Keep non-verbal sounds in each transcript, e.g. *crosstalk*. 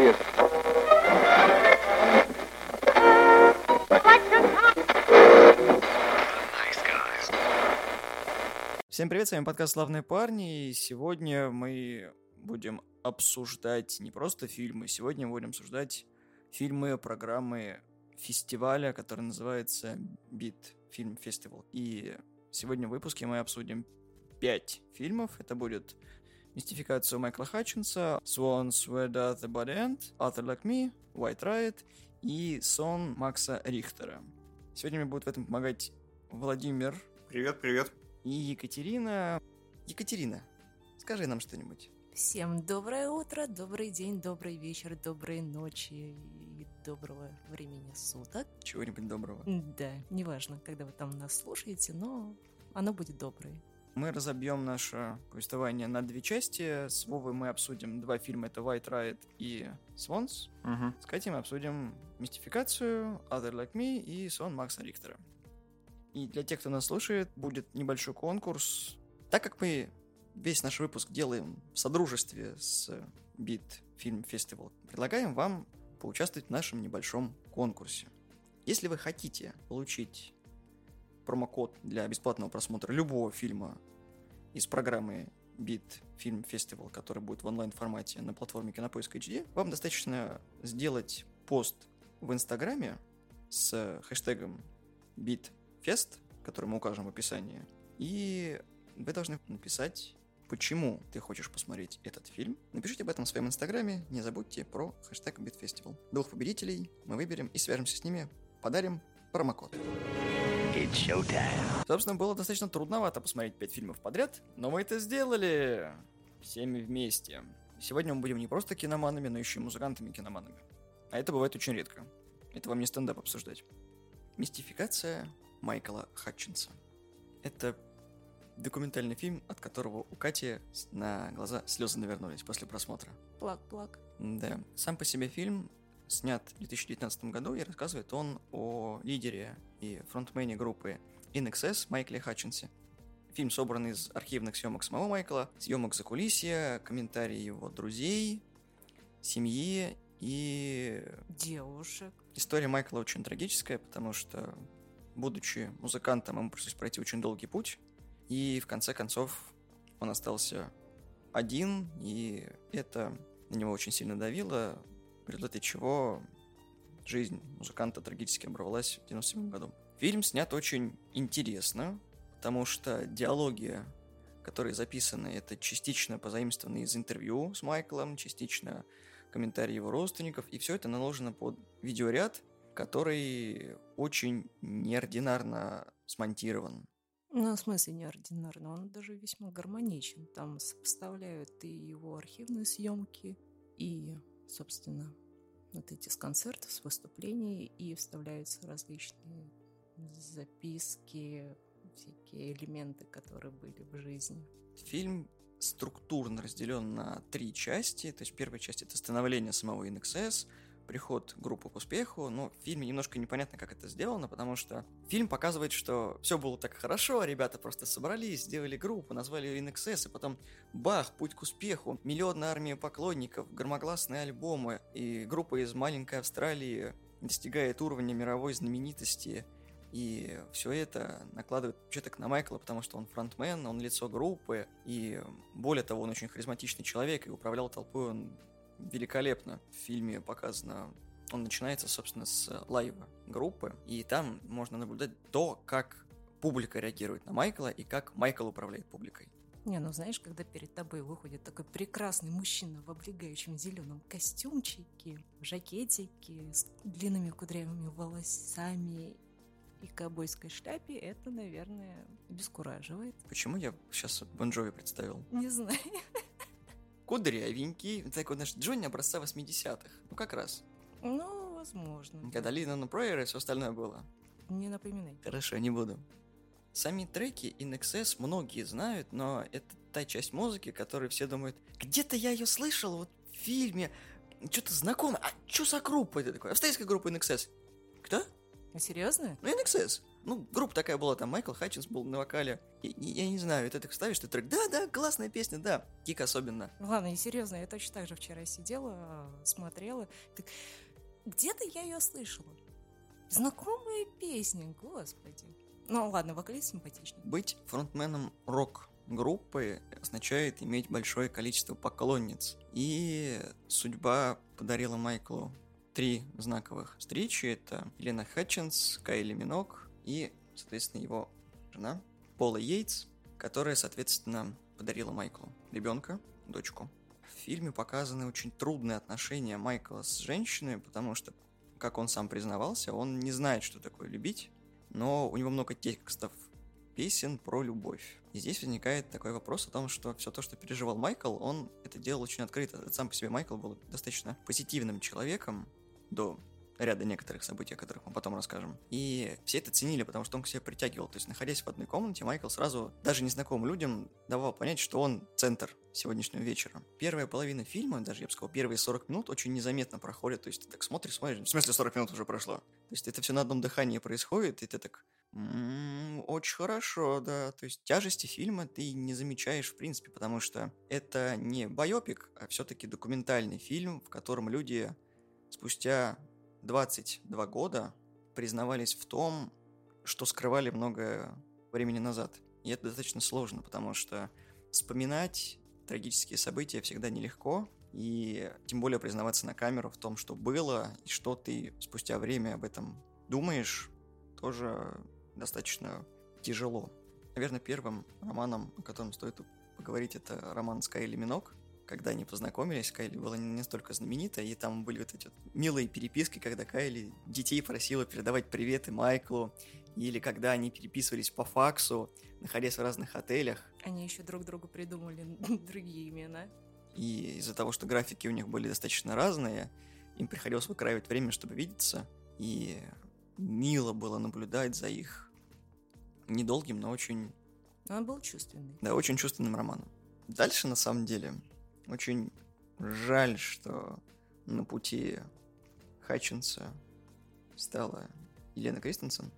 serious. Всем привет, с вами подкаст «Славные парни», и сегодня мы будем обсуждать не просто фильмы, сегодня мы будем обсуждать фильмы программы фестиваля, который называется Beat Film Festival. И сегодня в выпуске мы обсудим пять фильмов. Это будет «Мистификацию Майкла Хатчинса», «Swans Where Does the Body End», «Arthur Like Me», «White Riot» и «Сон» Макса Рихтера. Сегодня мне будет в этом помогать Владимир Привет, привет. и Екатерина. Екатерина, скажи нам что-нибудь. Всем доброе утро, добрый день, добрый вечер, доброй ночи и доброго времени суток. Чего-нибудь доброго. Да, неважно, когда вы там нас слушаете, но оно будет доброе. Мы разобьем наше повествование на две части. С Вовой мы обсудим два фильма. Это White Riot и Swans. Угу. С Катей мы обсудим мистификацию, Other Like Me и сон Макса Рихтера. И для тех, кто нас слушает, будет небольшой конкурс. Так как мы весь наш выпуск делаем в содружестве с Beat Film Festival, предлагаем вам поучаствовать в нашем небольшом конкурсе. Если вы хотите получить промокод для бесплатного просмотра любого фильма из программы Beat Film Festival, который будет в онлайн-формате на платформе Кинопоиск HD, вам достаточно сделать пост в Инстаграме с хэштегом BeatFest, который мы укажем в описании, и вы должны написать, почему ты хочешь посмотреть этот фильм. Напишите об этом в своем Инстаграме, не забудьте про хэштег BeatFestival. Двух победителей мы выберем и свяжемся с ними, подарим промокод. Собственно, было достаточно трудновато посмотреть пять фильмов подряд, но мы это сделали всеми вместе. Сегодня мы будем не просто киноманами, но еще и музыкантами-киноманами. А это бывает очень редко. Это вам не стендап обсуждать. Мистификация Майкла Хатчинса. Это документальный фильм, от которого у Кати на глаза слезы навернулись после просмотра. Плак-плак. Да. Сам по себе фильм снят в 2019 году и рассказывает он о лидере и фронтмене группы In Excess Майкле Хатчинсе. Фильм собран из архивных съемок самого Майкла, съемок за кулисья, комментарии его друзей, семьи и Девушек. История Майкла очень трагическая, потому что, будучи музыкантом, ему пришлось пройти очень долгий путь, и в конце концов он остался один, и это на него очень сильно давило, в результате чего жизнь музыканта трагически оборвалась в 97 году. Фильм снят очень интересно, потому что диалоги, которые записаны, это частично позаимствованы из интервью с Майклом, частично комментарии его родственников, и все это наложено под видеоряд, который очень неординарно смонтирован. Ну, в смысле, неординарно, он даже весьма гармоничен. Там сопоставляют и его архивные съемки, и, собственно, вот эти с концертов, с выступлений, и вставляются различные записки, всякие элементы, которые были в жизни. Фильм структурно разделен на три части. То есть первая часть это становление самого NXS, приход группы к успеху, но в фильме немножко непонятно, как это сделано, потому что фильм показывает, что все было так хорошо, ребята просто собрались, сделали группу, назвали ее NXS, и потом бах, путь к успеху, миллионная армия поклонников, громогласные альбомы, и группа из маленькой Австралии достигает уровня мировой знаменитости, и все это накладывает отпечаток на Майкла, потому что он фронтмен, он лицо группы, и более того, он очень харизматичный человек, и управлял толпой он великолепно. В фильме показано, он начинается, собственно, с лайва группы, и там можно наблюдать то, как публика реагирует на Майкла, и как Майкл управляет публикой. Не, ну знаешь, когда перед тобой выходит такой прекрасный мужчина в облегающем зеленом костюмчике, в жакетике, с длинными кудрявыми волосами и ковбойской шляпе, это, наверное, обескураживает. Почему я сейчас Бонжови представил? Не знаю. *laughs* Кудрявенький, такой наш Джонни образца 80-х. Ну, как раз. Ну, возможно. Когда Лина Прейер и все остальное было. Не напоминай. Хорошо, не буду. Сами треки In Excess многие знают, но это та часть музыки, которую все думают, где-то я ее слышал вот в фильме, что-то знакомое. А что за группа это такое? Австралийская группа In Excess. Кто? А серьезно? Ну, In Excess. Ну, группа такая была, там Майкл Хатчинс был на вокале. Я, я не знаю, это ты ставишь, ты трек, да-да, классная песня, да, Кик особенно. Ладно, и серьезно, я точно так же вчера сидела, смотрела. Так, где-то я ее слышала. Знакомая песня, господи. Ну ладно, вокалист симпатичный. Быть фронтменом рок-группы означает иметь большое количество поклонниц. И судьба подарила Майклу три знаковых встречи. Это Елена Хатчинс, Кайли Минок и, соответственно, его жена Пола Йейтс, которая, соответственно, подарила Майклу ребенка, дочку. В фильме показаны очень трудные отношения Майкла с женщиной, потому что, как он сам признавался, он не знает, что такое любить, но у него много текстов песен про любовь. И здесь возникает такой вопрос о том, что все то, что переживал Майкл, он это делал очень открыто. Сам по себе Майкл был достаточно позитивным человеком до ряда некоторых событий, о которых мы потом расскажем. И все это ценили, потому что он к себе притягивал. То есть, находясь в одной комнате, Майкл сразу, даже незнакомым людям, давал понять, что он центр сегодняшнего вечера. Первая половина фильма, даже я бы сказал, первые 40 минут очень незаметно проходят. То есть, ты так смотришь, смотришь, в смысле 40 минут уже прошло. То есть, это все на одном дыхании происходит, и ты так, м-м, очень хорошо, да. То есть тяжести фильма ты не замечаешь в принципе, потому что это не байопик, а все-таки документальный фильм, в котором люди спустя 22 года признавались в том, что скрывали много времени назад. И это достаточно сложно, потому что вспоминать трагические события всегда нелегко, и тем более признаваться на камеру в том, что было, и что ты спустя время об этом думаешь, тоже достаточно тяжело. Наверное, первым романом, о котором стоит поговорить, это роман Скайли Минок, когда они познакомились, Кайли была не настолько знаменита, и там были вот эти вот милые переписки, когда Кайли детей просила передавать приветы Майклу, или когда они переписывались по факсу, находясь в разных отелях. Они еще друг другу придумали *laughs* другие имена. И из-за того, что графики у них были достаточно разные, им приходилось выкраивать время, чтобы видеться, и мило было наблюдать за их недолгим, но очень... Он был чувственный. Да, очень чувственным романом. Дальше, на самом деле, очень жаль, что на пути Хатчинса стала Елена Кристенсен.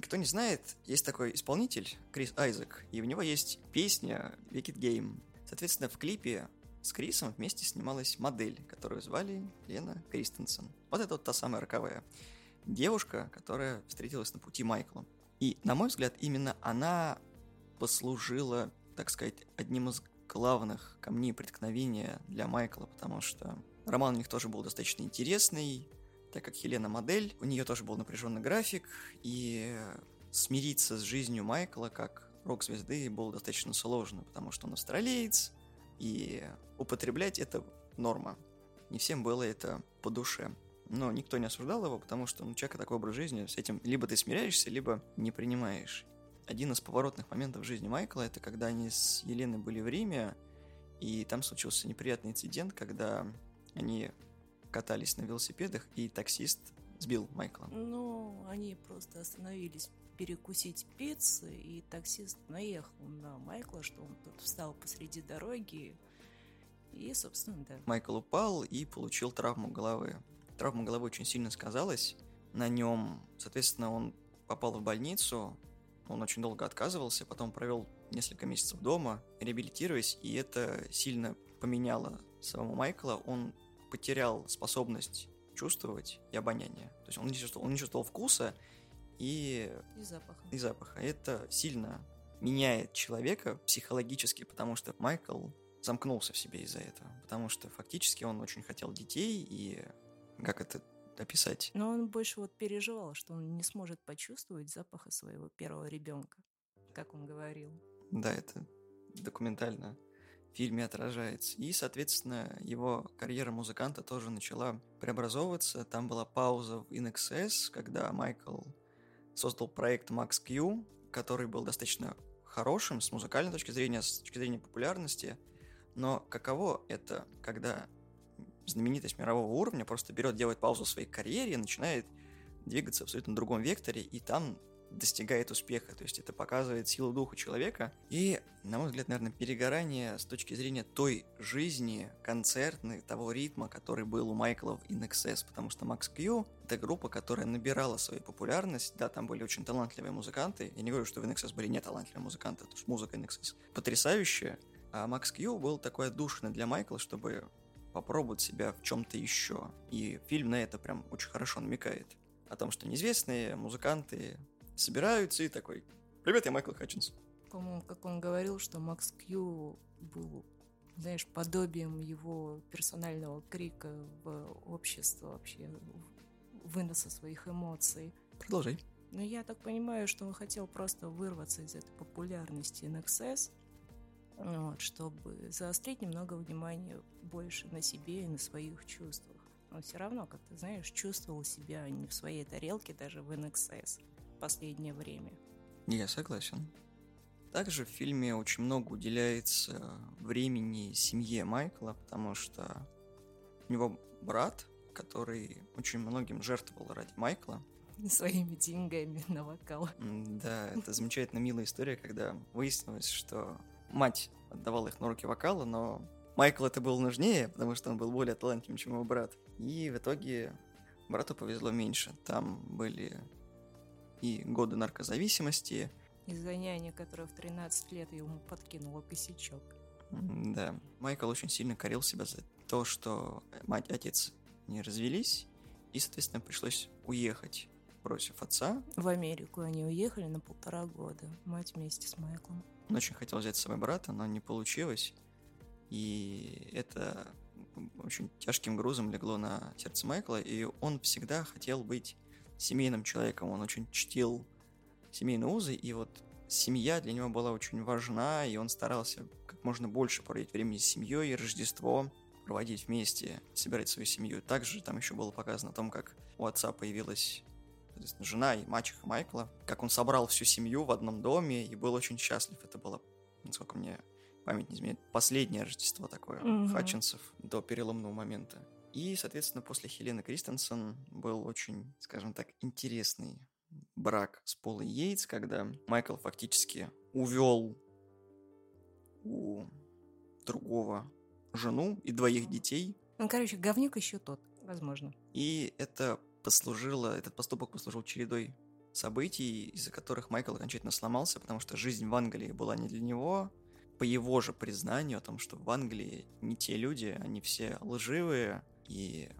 Кто не знает, есть такой исполнитель, Крис Айзек, и у него есть песня Wicked Game. Соответственно, в клипе с Крисом вместе снималась модель, которую звали Лена Кристенсен. Вот это вот та самая роковая девушка, которая встретилась на пути Майкла. И, на мой взгляд, именно она послужила, так сказать, одним из главных камней преткновения для Майкла, потому что роман у них тоже был достаточно интересный, так как Хелена модель, у нее тоже был напряженный график, и смириться с жизнью Майкла как рок-звезды было достаточно сложно, потому что он австралиец, и употреблять это норма. Не всем было это по душе. Но никто не осуждал его, потому что ну, человека такой образ жизни, с этим либо ты смиряешься, либо не принимаешь один из поворотных моментов в жизни Майкла, это когда они с Еленой были в Риме, и там случился неприятный инцидент, когда они катались на велосипедах, и таксист сбил Майкла. Ну, они просто остановились перекусить пиццы, и таксист наехал на Майкла, что он тут встал посреди дороги, и, собственно, да. Майкл упал и получил травму головы. Травма головы очень сильно сказалась на нем. Соответственно, он попал в больницу, он очень долго отказывался, потом провел несколько месяцев дома, реабилитируясь, и это сильно поменяло самого Майкла. Он потерял способность чувствовать и обоняние. То есть он не чувствовал, он не чувствовал вкуса и... И запаха. И запаха. Это сильно меняет человека психологически, потому что Майкл замкнулся в себе из-за этого. Потому что фактически он очень хотел детей, и как это описать. Но он больше вот переживал, что он не сможет почувствовать запаха своего первого ребенка, как он говорил. Да, это документально в фильме отражается. И, соответственно, его карьера музыканта тоже начала преобразовываться. Там была пауза в InXS, когда Майкл создал проект Max Q, который был достаточно хорошим с музыкальной точки зрения, с точки зрения популярности. Но каково это, когда знаменитость мирового уровня просто берет, делает паузу в своей карьере и начинает двигаться в абсолютно другом векторе, и там достигает успеха. То есть это показывает силу духа человека. И, на мой взгляд, наверное, перегорание с точки зрения той жизни концертной, того ритма, который был у Майкла в InXS. Потому что Max Q — это группа, которая набирала свою популярность. Да, там были очень талантливые музыканты. Я не говорю, что в InXS были неталантливые музыканты, потому что музыка InXS потрясающая. А Max Q был такой отдушный для Майкла, чтобы попробовать себя в чем-то еще. И фильм на это прям очень хорошо намекает. О том, что неизвестные музыканты собираются и такой «Привет, я Майкл Хатчинс». По-моему, как он говорил, что Макс Кью был, знаешь, подобием его персонального крика в общество вообще, выноса своих эмоций. Продолжай. Но я так понимаю, что он хотел просто вырваться из этой популярности NXS, вот, чтобы заострить немного внимания больше на себе и на своих чувствах. Но все равно, как ты знаешь, чувствовал себя не в своей тарелке даже в NXS в последнее время. Я согласен. Также в фильме очень много уделяется времени семье Майкла, потому что у него брат, который очень многим жертвовал ради Майкла. Своими деньгами на вокал. Да, это замечательно милая история, когда выяснилось, что мать отдавала их на руки вокала, но Майкл это был нужнее, потому что он был более талантливым, чем его брат. И в итоге брату повезло меньше. Там были и годы наркозависимости. Из-за няни, которая в 13 лет ему подкинула косячок. Да. Майкл очень сильно корил себя за то, что мать и отец не развелись, и, соответственно, пришлось уехать, бросив отца. В Америку они уехали на полтора года, мать вместе с Майклом. Он очень хотел взять с собой брата, но не получилось. И это очень тяжким грузом легло на сердце Майкла, и он всегда хотел быть семейным человеком, он очень чтил семейные узы, и вот семья для него была очень важна, и он старался как можно больше проводить времени с семьей, и Рождество проводить вместе, собирать свою семью. Также там еще было показано о том, как у отца появилась жена и мачеха Майкла, как он собрал всю семью в одном доме и был очень счастлив. Это было, насколько мне память не изменяет, последнее Рождество такое mm-hmm. Хатчинсов до переломного момента. И, соответственно, после Хелены Кристенсен был очень, скажем так, интересный брак с Полой Йейтс, когда Майкл фактически увел у другого жену и двоих детей. Ну, короче, говнюк еще тот, возможно. И это послужило, этот поступок послужил чередой событий, из-за которых Майкл окончательно сломался, потому что жизнь в Англии была не для него, по его же признанию о том, что в Англии не те люди, они все лживые, и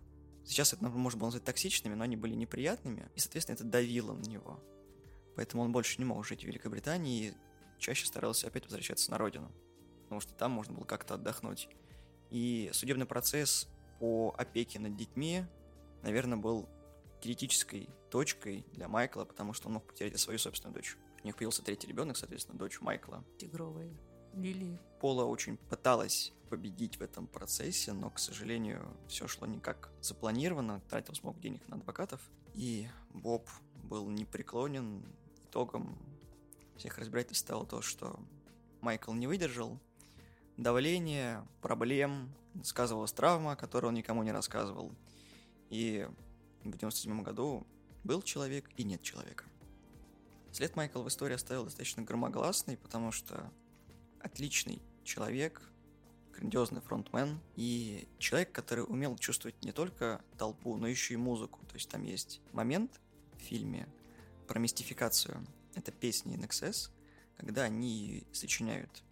сейчас это можно было назвать токсичными, но они были неприятными, и, соответственно, это давило на него. Поэтому он больше не мог жить в Великобритании и чаще старался опять возвращаться на родину, потому что там можно было как-то отдохнуть. И судебный процесс по опеке над детьми, наверное, был критической точкой для Майкла, потому что он мог потерять свою собственную дочь. У них появился третий ребенок, соответственно, дочь Майкла. Тигровая лилии. Пола очень пыталась победить в этом процессе, но, к сожалению, все шло не как запланировано, тратил много денег на адвокатов, и Боб был непреклонен. Итогом всех разбирательств стало то, что Майкл не выдержал давления, проблем, сказывалась травма, которую он никому не рассказывал. И в 1997 году был человек и нет человека. След Майкл в истории оставил достаточно громогласный, потому что отличный человек, грандиозный фронтмен и человек, который умел чувствовать не только толпу, но еще и музыку. То есть там есть момент в фильме про мистификацию. Это песни NXS, когда они сочиняют.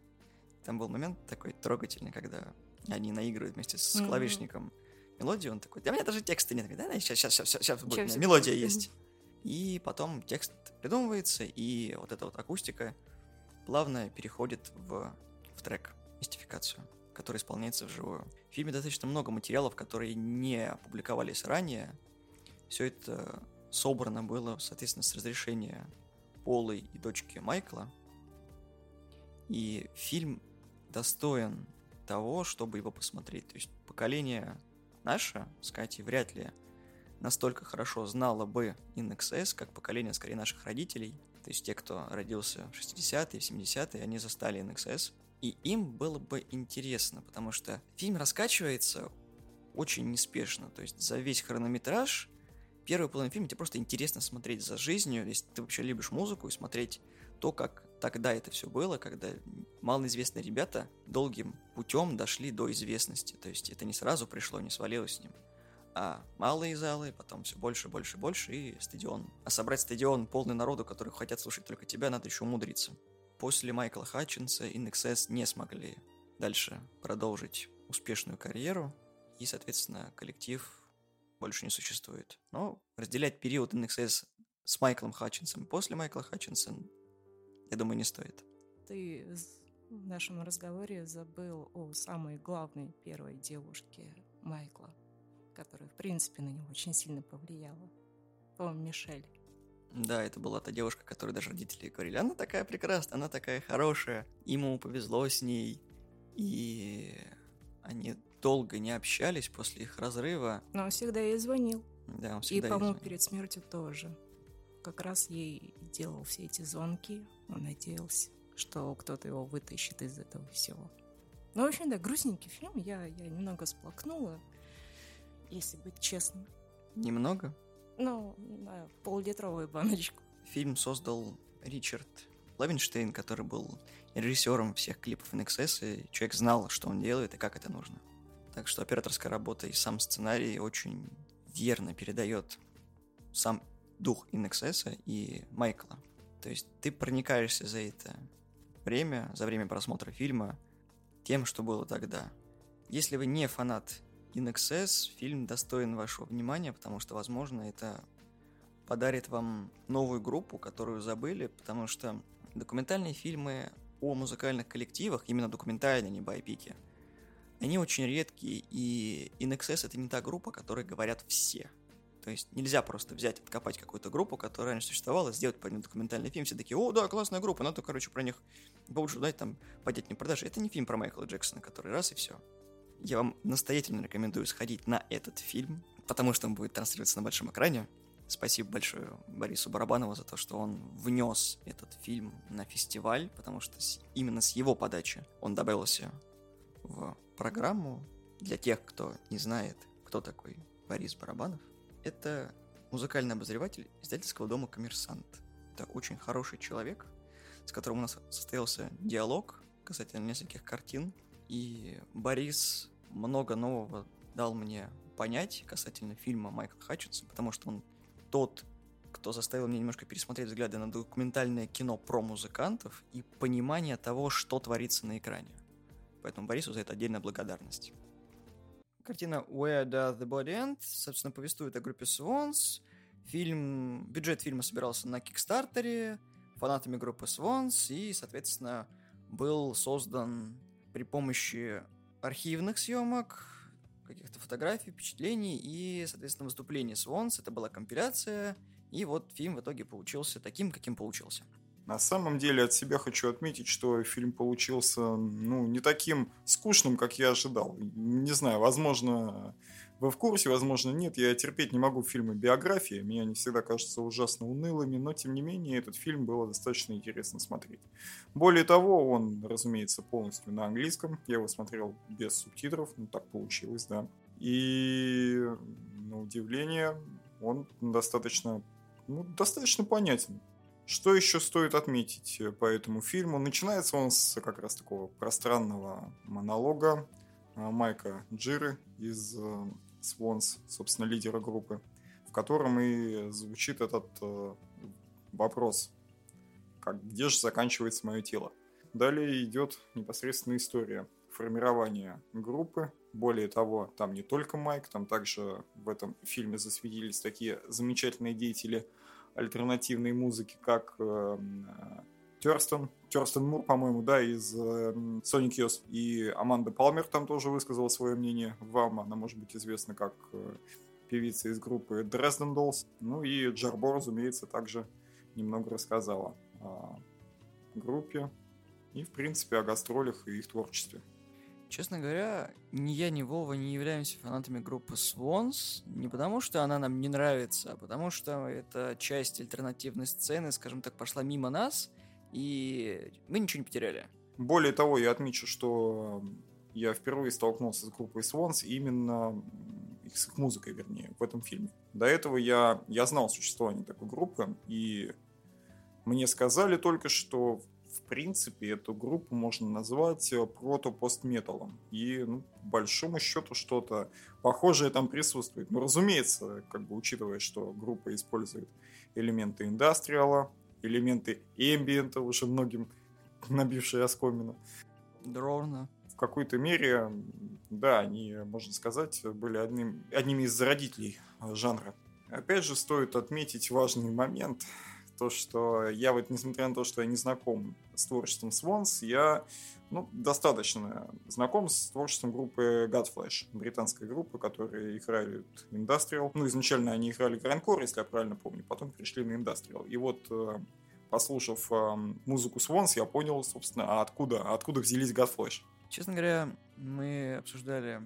Там был момент такой трогательный, когда они наигрывают вместе с mm-hmm. клавишником мелодию, он такой, да у меня даже текста нет. Да, сейчас, сейчас, сейчас, сейчас будет, сейчас мелодия будет. есть. И потом текст придумывается, и вот эта вот акустика плавно переходит в, в трек, мистификацию, который исполняется вживую. В фильме достаточно много материалов, которые не опубликовались ранее. Все это собрано было, соответственно, с разрешения Полы и дочки Майкла. И фильм достоин того, чтобы его посмотреть. То есть поколение Наша с Катей вряд ли настолько хорошо знала бы InXS, как поколение, скорее, наших родителей. То есть те, кто родился в 60-е, в 70-е, они застали NXS. И им было бы интересно, потому что фильм раскачивается очень неспешно. То есть за весь хронометраж первую половину фильма тебе просто интересно смотреть за жизнью, если ты вообще любишь музыку, и смотреть то, как тогда это все было, когда малоизвестные ребята долгим путем дошли до известности. То есть это не сразу пришло, не свалилось с ним. А малые залы, потом все больше, больше, больше, и стадион. А собрать стадион полный народу, которые хотят слушать только тебя, надо еще умудриться. После Майкла Хатчинса INXS не смогли дальше продолжить успешную карьеру, и, соответственно, коллектив больше не существует. Но разделять период NXS с Майклом Хатчинсом после Майкла Хатчинса, я думаю, не стоит. Ты в нашем разговоре забыл о самой главной первой девушке Майкла, которая, в принципе, на него очень сильно повлияла. По-моему, Мишель. Да, это была та девушка, которой даже родители говорили, она такая прекрасная, она такая хорошая, ему повезло с ней, и они долго не общались после их разрыва. Но он всегда ей звонил. Да, он всегда И, по-моему, перед смертью тоже. Как раз ей делал все эти звонки. Он надеялся, что кто-то его вытащит из этого всего. Ну, в общем, да, грустненький фильм. Я, я немного сплакнула, если быть честным. Немного? Ну, на пол-литровую баночку. Фильм создал Ричард Лавинштейн, который был режиссером всех клипов NXS, и человек знал, что он делает и как это нужно. Так что операторская работа и сам сценарий очень верно передает сам дух InXS и Майкла. То есть ты проникаешься за это время, за время просмотра фильма, тем, что было тогда. Если вы не фанат InXS, фильм достоин вашего внимания, потому что, возможно, это подарит вам новую группу, которую забыли, потому что документальные фильмы о музыкальных коллективах, именно документальные, не байпики – они очень редкие, и InXS это не та группа, о которой говорят все. То есть нельзя просто взять, откопать какую-то группу, которая раньше существовала, сделать по ним документальный фильм, все такие, о, да, классная группа, надо, короче, про них побольше узнать, там, поднять не продажи. Это не фильм про Майкла Джексона, который раз и все. Я вам настоятельно рекомендую сходить на этот фильм, потому что он будет транслироваться на большом экране. Спасибо большое Борису Барабанову за то, что он внес этот фильм на фестиваль, потому что именно с его подачи он добавился в программу для тех, кто не знает, кто такой Борис Барабанов. Это музыкальный обозреватель издательского дома «Коммерсант». Это очень хороший человек, с которым у нас состоялся диалог касательно нескольких картин. И Борис много нового дал мне понять касательно фильма Майкла Хатчинса, потому что он тот, кто заставил меня немножко пересмотреть взгляды на документальное кино про музыкантов и понимание того, что творится на экране. Поэтому Борису за это отдельная благодарность. Картина Where Does the Body End, собственно, повествует о группе Swans. Фильм, бюджет фильма собирался на Кикстартере, фанатами группы Swans, и, соответственно, был создан при помощи архивных съемок, каких-то фотографий, впечатлений и, соответственно, выступлений Swans. Это была компиляция, и вот фильм в итоге получился таким, каким получился. На самом деле от себя хочу отметить, что фильм получился ну, не таким скучным, как я ожидал. Не знаю, возможно, вы в курсе, возможно, нет. Я терпеть не могу фильмы биографии. Мне они всегда кажутся ужасно унылыми, но, тем не менее, этот фильм было достаточно интересно смотреть. Более того, он, разумеется, полностью на английском. Я его смотрел без субтитров, ну, так получилось, да. И, на удивление, он достаточно, ну, достаточно понятен. Что еще стоит отметить по этому фильму? Начинается он с как раз такого пространного монолога а, Майка Джиры из э, собственно, лидера группы, в котором и звучит этот э, вопрос, как, где же заканчивается мое тело. Далее идет непосредственно история формирования группы. Более того, там не только Майк, там также в этом фильме засветились такие замечательные деятели – альтернативной музыки, как Терстон, Терстон Мур, по-моему, да, из э, Sonic Youth, и Аманда Палмер там тоже высказала свое мнение. Вам она может быть известна как э, певица из группы Dresden Dolls. Ну и Джарбо, разумеется, также немного рассказала о группе и, в принципе, о гастролях и их творчестве. Честно говоря, ни я, ни Вова не являемся фанатами группы Swans, не потому что она нам не нравится, а потому что это часть альтернативной сцены, скажем так, пошла мимо нас, и мы ничего не потеряли. Более того, я отмечу, что я впервые столкнулся с группой Swans именно с их музыкой, вернее, в этом фильме. До этого я, я знал существование такой группы, и мне сказали только, что в принципе эту группу можно назвать э, прото-постметалом. И, ну, по большому счету, что-то похожее там присутствует. Ну, разумеется, как бы учитывая, что группа использует элементы индастриала, элементы эмбиента, уже многим *laughs* набившие оскомину. Дровна. В какой-то мере, да, они, можно сказать, были одним, одними из зародителей жанра. Опять же, стоит отметить важный момент, то, что я вот, несмотря на то, что я не знаком с творчеством Swans, я ну, достаточно знаком с творчеством группы Godflesh, британской группы, которые играли Industrial. Ну, изначально они играли Grindcore, если я правильно помню, потом перешли на Industrial. И вот э, послушав э, музыку Swans, я понял, собственно, а откуда, откуда взялись Godflesh. Честно говоря, мы обсуждали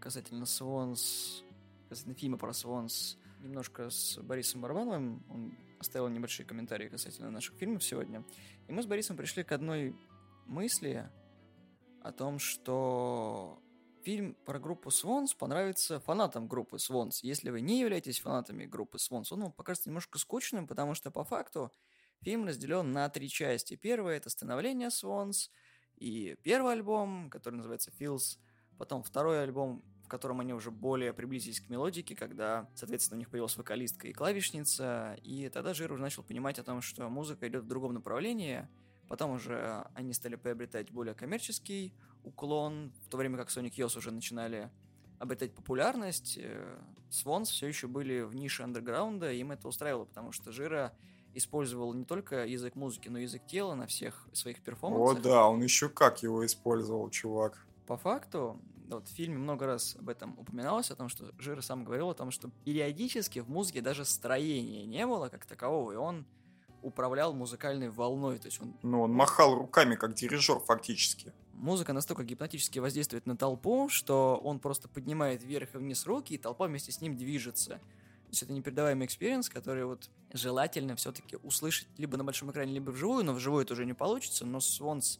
касательно Swans, касательно фильма про Swans, немножко с Борисом Барбановым. Он оставил небольшие комментарии касательно наших фильмов сегодня. И мы с Борисом пришли к одной мысли о том, что фильм про группу Swans понравится фанатам группы Swans. Если вы не являетесь фанатами группы Swans, он вам покажется немножко скучным, потому что по факту фильм разделен на три части. Первое — это становление Swans, и первый альбом, который называется Feels, потом второй альбом, в котором они уже более приблизились к мелодике, когда, соответственно, у них появилась вокалистка и клавишница, и тогда Жир уже начал понимать о том, что музыка идет в другом направлении, потом уже они стали приобретать более коммерческий уклон, в то время как Sonic Youth уже начинали обретать популярность, Swans все еще были в нише андерграунда, и им это устраивало, потому что Жира использовал не только язык музыки, но и язык тела на всех своих перформансах. О да, он еще как его использовал, чувак. По факту, вот в фильме много раз об этом упоминалось, о том, что Жира сам говорил о том, что периодически в музыке даже строения не было как такового, и он управлял музыкальной волной, то есть он... Ну, он махал руками, как дирижер, фактически. Музыка настолько гипнотически воздействует на толпу, что он просто поднимает вверх и вниз руки, и толпа вместе с ним движется. То есть это непередаваемый experience, который вот желательно все-таки услышать либо на большом экране, либо вживую, но вживую это уже не получится, но Swans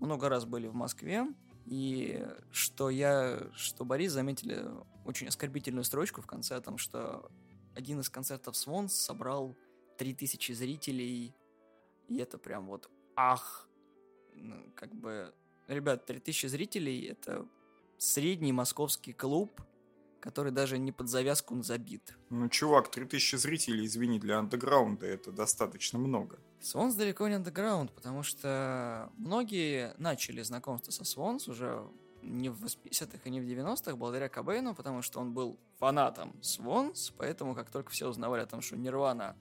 много раз были в Москве, и что я, что Борис заметили очень оскорбительную строчку в конце о том, что один из концертов Swans собрал 3000 зрителей, и это прям вот ах, ну, как бы, ребят, 3000 зрителей — это средний московский клуб, который даже не под завязку забит. Ну, чувак, 3000 зрителей, извини, для андеграунда это достаточно много. Свонс далеко не андеграунд, потому что многие начали знакомство со Свонс уже не в 80-х и не в 90-х благодаря Кобейну, потому что он был фанатом Свонс, поэтому как только все узнавали о том, что Нирвана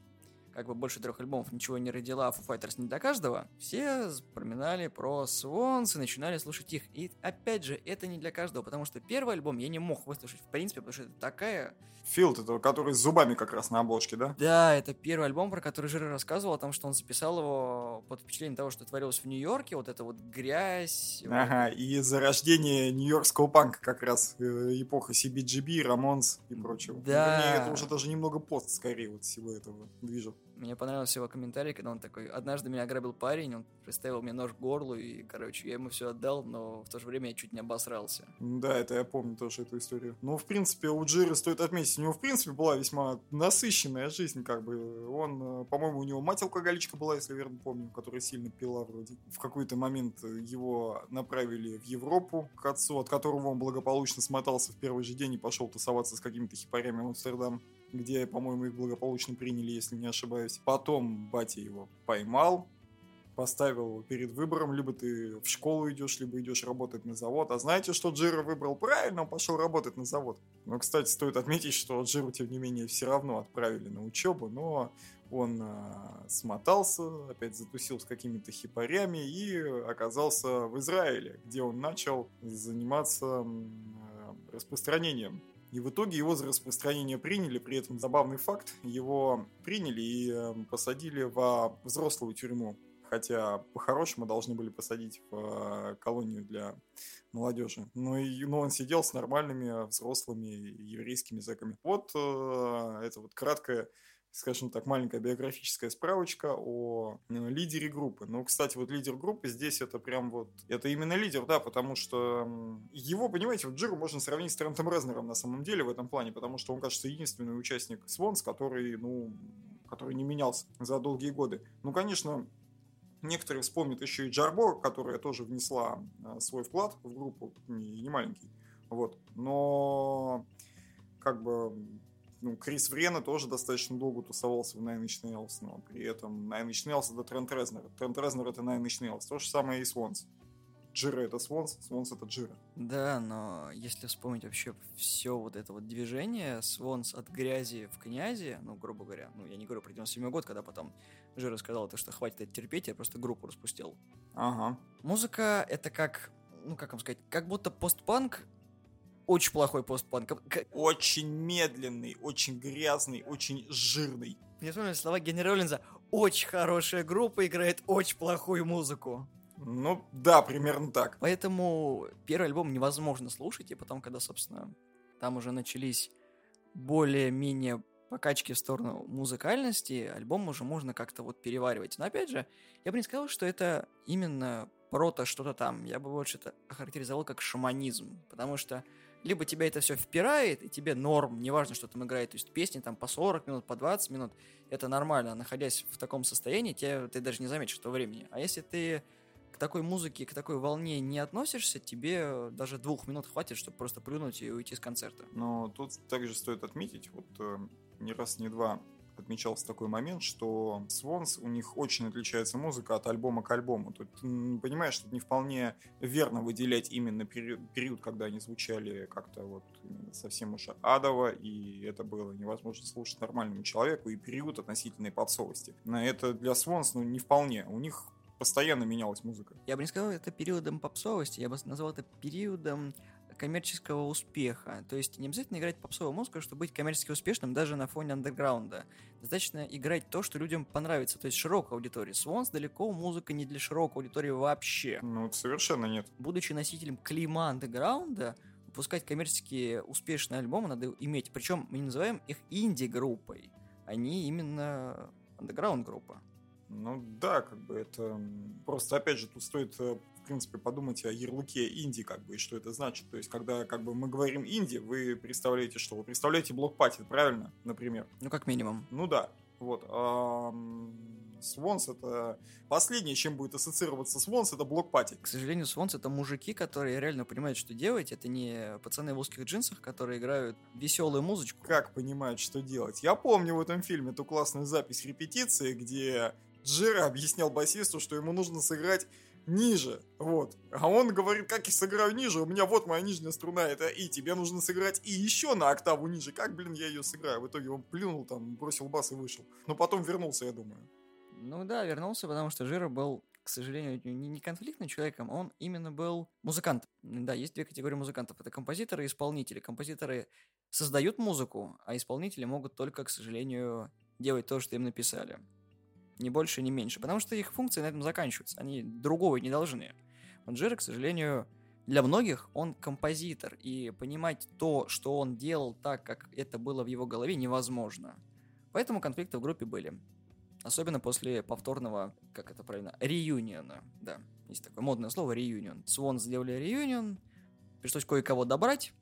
как бы больше трех альбомов ничего не родила, а Foo Fighters не для каждого, все вспоминали про Swans и начинали слушать их. И опять же, это не для каждого, потому что первый альбом я не мог выслушать в принципе, потому что это такая... Филд, это который с зубами как раз на обложке, да? Да, это первый альбом, про который Жира рассказывал, о том, что он записал его под впечатлением того, что творилось в Нью-Йорке, вот это вот грязь. Ага, вот... и зарождение нью-йоркского панка как раз, э, эпоха CBGB, Рамонс и прочего. Да. Вернее, это уже даже немного пост, скорее, вот всего этого движа. Мне понравился его комментарий, когда он такой, однажды меня ограбил парень, он приставил мне нож к горлу, и, короче, я ему все отдал, но в то же время я чуть не обосрался. Да, это я помню тоже эту историю. Ну, в принципе, у Джира стоит отметить, у него, в принципе, была весьма насыщенная жизнь, как бы. Он, э, по-моему, у него мать алкоголичка была, если верно помню, которая сильно пила вроде. В какой-то момент его направили в Европу к отцу, от которого он благополучно смотался в первый же день и пошел тусоваться с какими-то хипарями в Амстердам где, по-моему, их благополучно приняли, если не ошибаюсь. Потом батя его поймал, поставил его перед выбором, либо ты в школу идешь, либо идешь работать на завод. А знаете, что Джиро выбрал правильно? Он пошел работать на завод. Но, кстати, стоит отметить, что Джиру, тем не менее, все равно отправили на учебу, но он а, смотался, опять затусил с какими-то хипарями и оказался в Израиле, где он начал заниматься а, распространением и в итоге его за распространение приняли, при этом забавный факт, его приняли и эм, посадили во взрослую тюрьму. Хотя по-хорошему должны были посадить в э, колонию для молодежи. Но, и, но он сидел с нормальными взрослыми еврейскими зэками. Вот э, это вот краткое скажем так, маленькая биографическая справочка о лидере группы. Ну, кстати, вот лидер группы здесь это прям вот... Это именно лидер, да, потому что его, понимаете, вот Джиру можно сравнить с Трентом Резнером на самом деле в этом плане, потому что он, кажется, единственный участник Свонс, который, ну, который не менялся за долгие годы. Ну, конечно, некоторые вспомнят еще и Джарбо, которая тоже внесла э, свой вклад в группу, не, не маленький. Вот. Но как бы ну, Крис Врена тоже достаточно долго тусовался в Nine Inch Nails, но при этом Nine Inch Nails это Трент Резнер. Трент Резнер это Nine Inch Nails. То же самое и Свонс. Джира это Свонс, Свонс это Джира. Да, но если вспомнить вообще все вот это вот движение, Свонс от грязи в князи, ну, грубо говоря, ну, я не говорю про 97 год, когда потом Жира сказал, то, что хватит это терпеть, я просто группу распустил. Ага. Музыка это как, ну, как вам сказать, как будто постпанк очень плохой постпанк. Очень медленный, очень грязный, очень жирный. Мне вспомнили слова Генри Роллинза. Очень хорошая группа играет очень плохую музыку. Ну, да, примерно так. Поэтому первый альбом невозможно слушать, и потом, когда, собственно, там уже начались более-менее покачки в сторону музыкальности, альбом уже можно как-то вот переваривать. Но опять же, я бы не сказал, что это именно прото что-то там. Я бы больше это охарактеризовал как шаманизм, потому что либо тебя это все впирает, и тебе норм, неважно, что там играет, то есть песни там по 40 минут, по 20 минут, это нормально, находясь в таком состоянии, тебе, ты даже не заметишь этого времени. А если ты к такой музыке, к такой волне не относишься, тебе даже двух минут хватит, чтобы просто плюнуть и уйти с концерта. Но тут также стоит отметить, вот э, не раз, не два отмечался такой момент, что Swans, у них очень отличается музыка от альбома к альбому. Тут, понимаешь, тут не вполне верно выделять именно период, когда они звучали как-то вот совсем уж адово, и это было невозможно слушать нормальному человеку, и период относительной подсовости. Это для Swans, ну, не вполне. У них постоянно менялась музыка. Я бы не сказал это периодом попсовости, я бы назвал это периодом коммерческого успеха. То есть не обязательно играть попсовую музыку, чтобы быть коммерчески успешным даже на фоне андерграунда. Достаточно играть то, что людям понравится, то есть широкой аудитории. Свонс далеко музыка не для широкой аудитории вообще. Ну, совершенно нет. Будучи носителем клима андеграунда, выпускать коммерчески успешные альбомы надо иметь. Причем мы не называем их инди-группой. Они именно андеграунд группа. Ну да, как бы это просто, опять же, тут стоит э, принципе, подумать о ярлыке инди, как бы, и что это значит. То есть, когда, как бы, мы говорим инди, вы представляете что? Вы представляете блок пати, правильно, например? Ну, как минимум. Ну да, вот. Свонс это последнее, чем будет ассоциироваться Свонс, это блок пати. К сожалению, Свонс это мужики, которые реально понимают, что делать. Это не пацаны в узких джинсах, которые играют веселую музычку. Как понимают, что делать? Я помню в этом фильме ту классную запись репетиции, где Джира объяснял басисту, что ему нужно сыграть ниже, вот. А он говорит, как я сыграю ниже, у меня вот моя нижняя струна, это и, тебе нужно сыграть и еще на октаву ниже, как, блин, я ее сыграю? В итоге он плюнул там, бросил бас и вышел. Но потом вернулся, я думаю. Ну да, вернулся, потому что Жира был, к сожалению, не конфликтным человеком, он именно был музыкантом. Да, есть две категории музыкантов. Это композиторы и исполнители. Композиторы создают музыку, а исполнители могут только, к сожалению, делать то, что им написали. Ни больше, ни меньше. Потому что их функции на этом заканчиваются. Они другого не должны. Вот Джира, к сожалению, для многих он композитор. И понимать то, что он делал так, как это было в его голове, невозможно. Поэтому конфликты в группе были. Особенно после повторного, как это правильно, реюниона. Да, есть такое модное слово реюнион. Свон сделали реюнион, пришлось кое-кого добрать,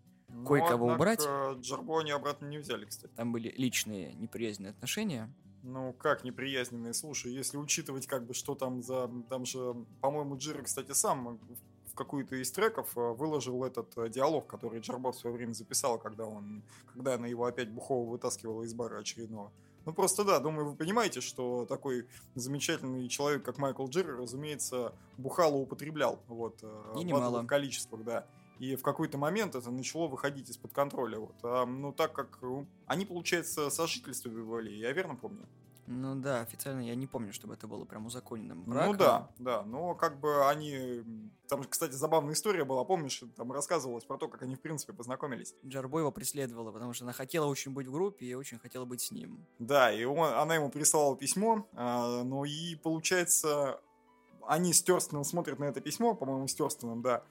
кое-кого убрать. Джарбо они обратно не взяли, кстати. Там были личные неприязненные отношения. Ну, как неприязненные? Слушай, если учитывать, как бы, что там за... Там же, по-моему, Джира, кстати, сам в какую-то из треков э, выложил этот э, диалог, который Джарбов в свое время записал, когда он... Когда она его опять бухово вытаскивала из бара очередного. Ну, просто да, думаю, вы понимаете, что такой замечательный человек, как Майкл Джирр, разумеется, бухало употреблял. Вот, э, И немало. в количествах, да. И в какой-то момент это начало выходить из-под контроля. Вот. А, ну, так как ну, они, получается, сожительствовали, я верно помню? Ну да, официально я не помню, чтобы это было прям узаконенным браком. Ну да, да, но как бы они... Там, кстати, забавная история была, помнишь, там рассказывалось про то, как они, в принципе, познакомились. Джарбо его преследовала, потому что она хотела очень быть в группе и очень хотела быть с ним. Да, и он, она ему прислала письмо, а, но и, получается, они с Терстеном смотрят на это письмо, по-моему, с Терстеном, да,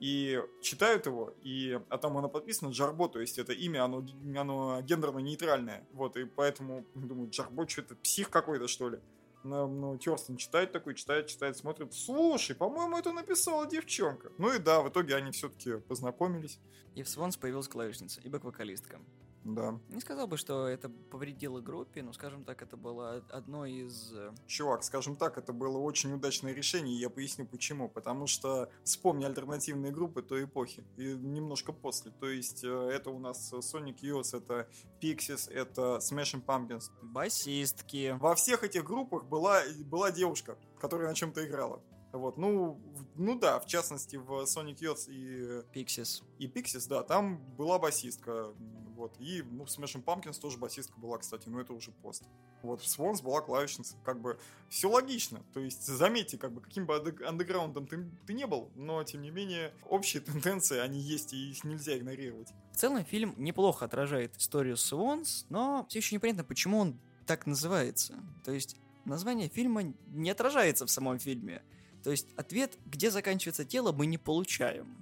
и читают его, и, а там оно подписано Джарбо, то есть это имя, оно, оно гендерно-нейтральное, вот, и поэтому, *laughs* думаю, Джарбо, что это, псих какой-то, что ли? Ну, ну, Терстон читает такой, читает, читает, смотрит. Слушай, по-моему, это написала девчонка. Ну и да, в итоге они все-таки познакомились. И в Свонс появилась клавишница и бэк-вокалистка. Да. Не сказал бы, что это повредило группе, но, скажем так, это было одно из... э, Чувак, скажем так, это было очень удачное решение, и я поясню почему. Потому что вспомни альтернативные группы той эпохи, и немножко после. То есть э, это у нас Sonic Youth, это Pixies, это Smashing Pumpkins. Басистки. Во всех этих группах была, была девушка, которая на чем-то играла. Вот, ну, ну да, в частности, в Sonic Youth и Пиксис. и Pixies, да, там была басистка, вот, и, ну, в Smashing Pumpkins тоже басистка была, кстати, но это уже пост. Вот, в Swans была клавишница, как бы, все логично, то есть, заметьте, как бы, каким бы андеграундом ты, ты не был, но, тем не менее, общие *laughs* тенденции, они есть, и их нельзя игнорировать. В целом фильм неплохо отражает историю Свонс, но все еще непонятно, почему он так называется. То есть название фильма не отражается в самом фильме. То есть ответ, где заканчивается тело, мы не получаем.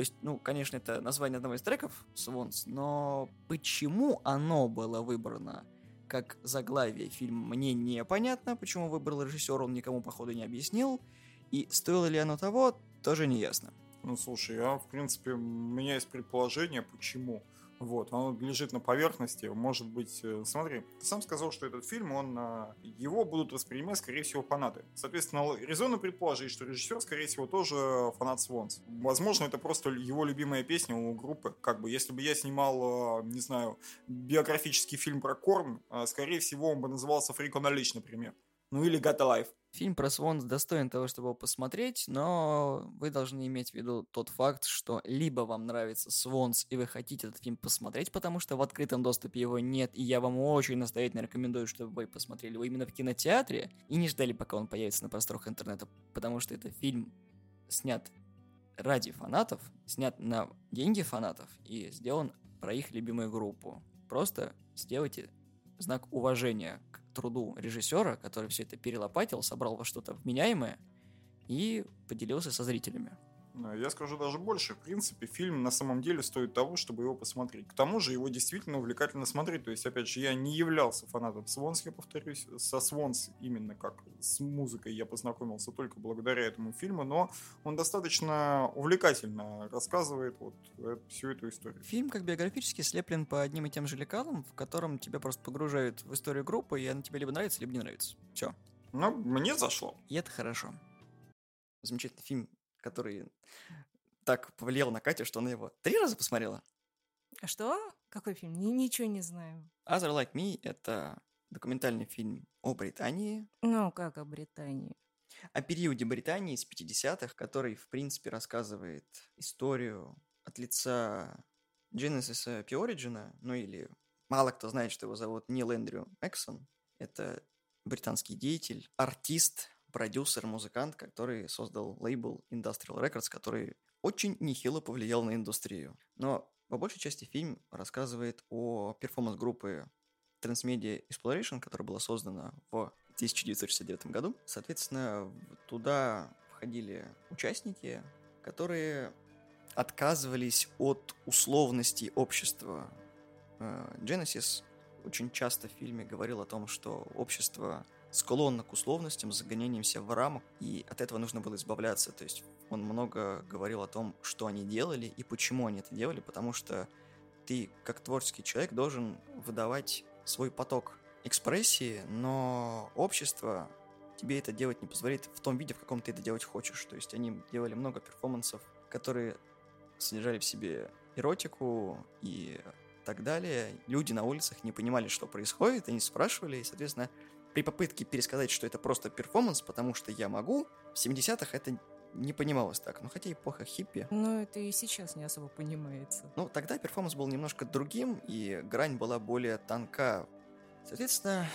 То есть, ну, конечно, это название одного из треков Свонс, но почему оно было выбрано как заглавие фильма, мне непонятно. Почему выбрал режиссер, он никому, походу, не объяснил. И стоило ли оно того, тоже не ясно. Ну, слушай, я, в принципе, у меня есть предположение, почему. Вот, оно лежит на поверхности, может быть, э, смотри, ты сам сказал, что этот фильм, он, а, его будут воспринимать, скорее всего, фанаты. Соответственно, резонно предположить, что режиссер, скорее всего, тоже фанат Свонс. Возможно, это просто его любимая песня у группы. Как бы, если бы я снимал, а, не знаю, биографический фильм про Корн, а, скорее всего, он бы назывался «Freak on a Leash», например. Ну или «Got Alive». Фильм про Свонс достоин того, чтобы его посмотреть, но вы должны иметь в виду тот факт, что либо вам нравится Свонс, и вы хотите этот фильм посмотреть, потому что в открытом доступе его нет, и я вам очень настоятельно рекомендую, чтобы вы посмотрели его именно в кинотеатре, и не ждали, пока он появится на просторах интернета, потому что это фильм снят ради фанатов, снят на деньги фанатов и сделан про их любимую группу. Просто сделайте знак уважения к труду режиссера, который все это перелопатил, собрал во что-то вменяемое и поделился со зрителями. Да, Я скажу даже больше. В принципе, фильм на самом деле стоит того, чтобы его посмотреть. К тому же его действительно увлекательно смотреть. То есть, опять же, я не являлся фанатом Свонс, я повторюсь. Со Свонс именно как с музыкой я познакомился только благодаря этому фильму, но он достаточно увлекательно рассказывает вот э, всю эту историю. Фильм как биографически слеплен по одним и тем же лекалам, в котором тебя просто погружают в историю группы, и она тебе либо нравится, либо не нравится. Все. Но мне зашло. И это хорошо. Замечательный фильм, который так повлиял на Катю, что она его три раза посмотрела. А что? Какой фильм? Ни- ничего не знаю. Other Like Me — это документальный фильм о Британии, Ну, как о Британии. о периоде Британии с 50-х, который, в принципе, рассказывает историю от лица Genesis. Origin, ну или мало кто знает, что его зовут Нил Эндрю Эксон. Это британский деятель, артист, продюсер, музыкант, который создал лейбл Industrial Records, который очень нехило повлиял на индустрию. Но по большей части фильм рассказывает о перформанс-группы Transmedia Exploration, которая была создана в 1969 году. Соответственно, туда входили участники, которые отказывались от условностей общества. Э, Genesis очень часто в фильме говорил о том, что общество склонно к условностям, загонянием себя в рамок, и от этого нужно было избавляться. То есть он много говорил о том, что они делали и почему они это делали, потому что ты, как творческий человек, должен выдавать свой поток экспрессии, но общество тебе это делать не позволит в том виде, в каком ты это делать хочешь. То есть они делали много перформансов, которые содержали в себе эротику и так далее. Люди на улицах не понимали, что происходит, они спрашивали, и, соответственно, при попытке пересказать, что это просто перформанс, потому что я могу, в 70-х это не понималось так. Ну, хотя эпоха хиппи. Но это и сейчас не особо понимается. Ну, тогда перформанс был немножко другим, и грань была более тонка. Соответственно,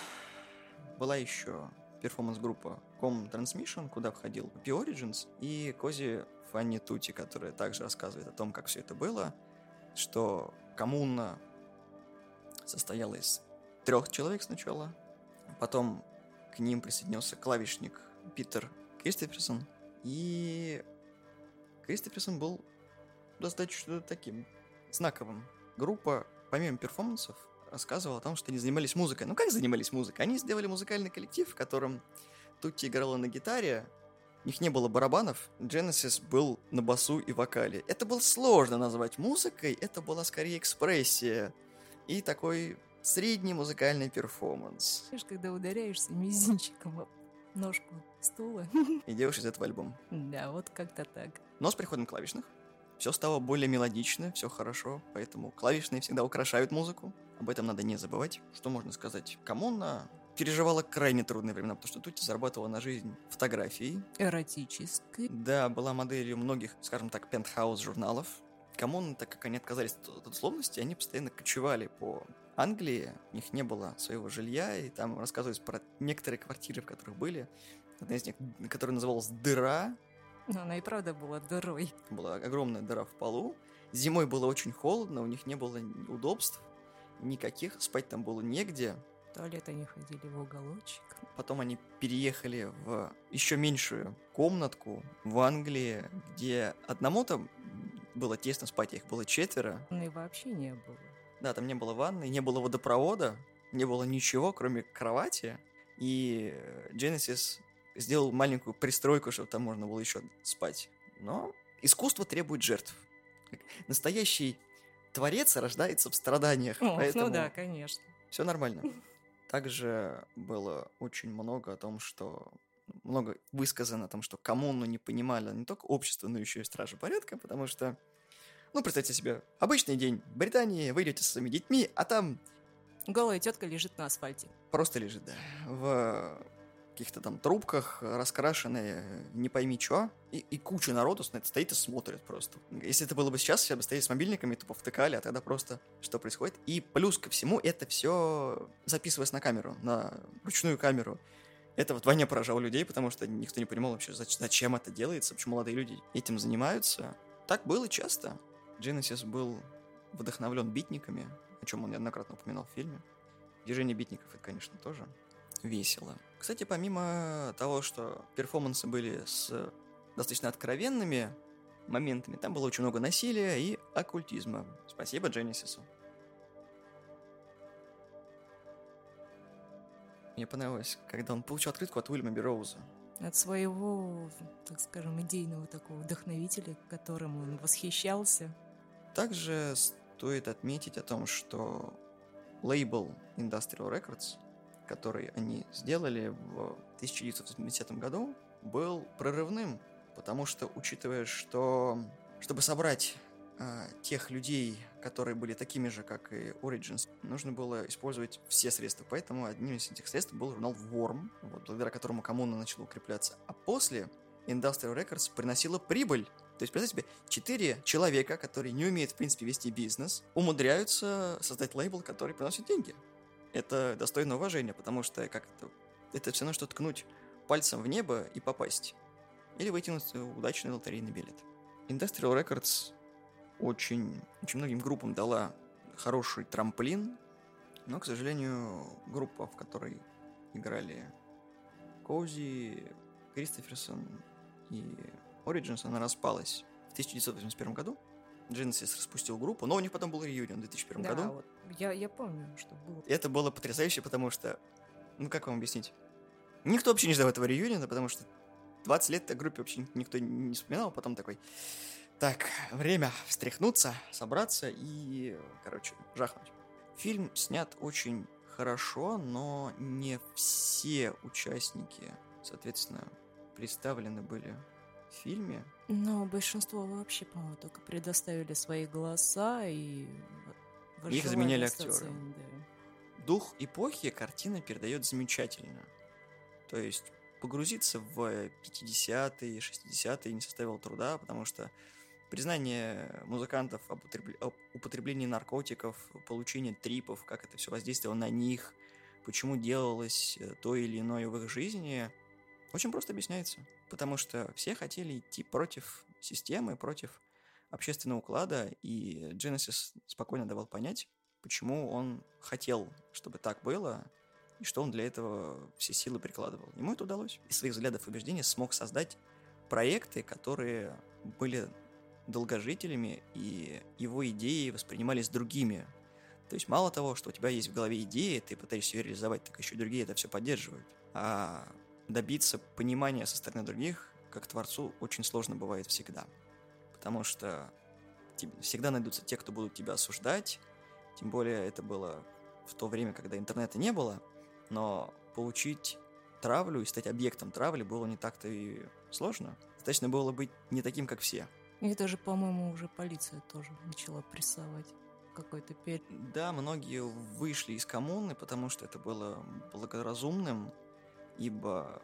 была еще перформанс-группа Com Transmission, куда входил P Origins, и Кози Фанни Тути, которая также рассказывает о том, как все это было, что коммуна состояла из трех человек сначала, потом к ним присоединился клавишник Питер Кристоферсон, и Кристоферсон был достаточно таким знаковым. Группа, помимо перформансов, рассказывала о том, что они занимались музыкой. Ну как занимались музыкой? Они сделали музыкальный коллектив, в котором Тутти играла на гитаре, у них не было барабанов, Genesis был на басу и вокале. Это было сложно назвать музыкой, это была скорее экспрессия и такой средний музыкальный перформанс. Знаешь, когда ударяешься мизинчиком ножку стула. *laughs* И делаешь из этого альбом. Да, вот как-то так. Но с приходом клавишных все стало более мелодично, все хорошо, поэтому клавишные всегда украшают музыку. Об этом надо не забывать. Что можно сказать? Коммуна переживала крайне трудные времена, потому что Тути зарабатывала на жизнь фотографией. Эротической. Да, была моделью многих, скажем так, пентхаус журналов. Коммуны, так как они отказались от условности, они постоянно кочевали по Англии, у них не было своего жилья, и там рассказывались про некоторые квартиры, в которых были. Одна из них, которая называлась «Дыра». Но она и правда была дырой. Была огромная дыра в полу. Зимой было очень холодно, у них не было удобств никаких, спать там было негде. В туалет они ходили в уголочек. Потом они переехали в еще меньшую комнатку в Англии, где одному там было тесно спать, а их было четверо. Ну и вообще не было. Да, там не было ванны, не было водопровода, не было ничего, кроме кровати. И Genesis сделал маленькую пристройку, чтобы там можно было еще спать. Но искусство требует жертв. Настоящий творец рождается в страданиях. О, поэтому Ну да, конечно. все нормально. Также было очень много о том, что много высказано о том, что коммуну не понимали не только общество, но еще и стражи порядка, потому что, ну, представьте себе, обычный день в Британии, вы идете со своими детьми, а там Голая тетка лежит на асфальте. просто лежит, да, в каких-то там трубках, раскрашенные, не пойми что, и, и куча народу на это стоит и смотрит просто. Если это было бы сейчас, все бы стояли с мобильниками, тупо втыкали, а тогда просто что происходит. И плюс ко всему, это все записывалось на камеру, на ручную камеру. Это вдвойне поражало людей, потому что никто не понимал вообще, зач- зачем это делается, почему молодые люди этим занимаются. Так было часто. Genesis был вдохновлен битниками, о чем он неоднократно упоминал в фильме. Движение битников, это, конечно, тоже весело. Кстати, помимо того, что перформансы были с достаточно откровенными моментами, там было очень много насилия и оккультизма. Спасибо Дженнисису. Мне понравилось, когда он получил открытку от Уильяма Бероуза. От своего, так скажем, идейного такого вдохновителя, которым он восхищался. Также стоит отметить о том, что лейбл Industrial Records, который они сделали в 1980 году, был прорывным, потому что, учитывая, что чтобы собрать а, тех людей, которые были такими же, как и Origins, нужно было использовать все средства. Поэтому одним из этих средств был журнал Worm, вот, благодаря которому коммуна начала укрепляться. А после Industrial Records приносила прибыль. То есть, представьте себе, четыре человека, которые не умеют, в принципе, вести бизнес, умудряются создать лейбл, который приносит деньги. Это достойно уважения, потому что как это, это все равно, что ткнуть пальцем в небо и попасть. Или вытянуть удачный лотерейный билет. Industrial Records очень, очень многим группам дала хороший трамплин, но, к сожалению, группа, в которой играли Коузи, Кристоферсон и Origins, она распалась в 1981 году. Genesis распустил группу, но у них потом был реюнион в 2001 да, году. вот. Я, я помню, что было. Это было потрясающе, потому что... Ну, как вам объяснить? Никто вообще не ждал этого реюниона, потому что 20 лет о группе вообще никто не вспоминал, потом такой... Так, время встряхнуться, собраться и, короче, жахнуть. Фильм снят очень хорошо, но не все участники, соответственно, представлены были в фильме. Но большинство вообще, по-моему, только предоставили свои голоса и... Их заменяли актеры. да. Дух эпохи картина передает замечательно. То есть погрузиться в 50-е, 60-е не составило труда, потому что признание музыкантов об, употреб- об употреблении наркотиков, получение трипов, как это все воздействовало на них, почему делалось э, то или иное в их жизни, очень просто объясняется. Потому что все хотели идти против системы, против общественного уклада, и Genesis спокойно давал понять, почему он хотел, чтобы так было, и что он для этого все силы прикладывал. Ему это удалось. Из своих взглядов и убеждений смог создать проекты, которые были долгожителями, и его идеи воспринимались другими. То есть мало того, что у тебя есть в голове идеи, ты пытаешься ее реализовать, так еще и другие это все поддерживают. А добиться понимания со стороны других, как творцу, очень сложно бывает всегда. Потому что всегда найдутся те, кто будут тебя осуждать. Тем более это было в то время, когда интернета не было. Но получить травлю и стать объектом травли было не так-то и сложно. Достаточно было быть не таким, как все. И это же, по-моему, уже полиция тоже начала прессовать какой-то перед. Да, многие вышли из коммуны, потому что это было благоразумным, ибо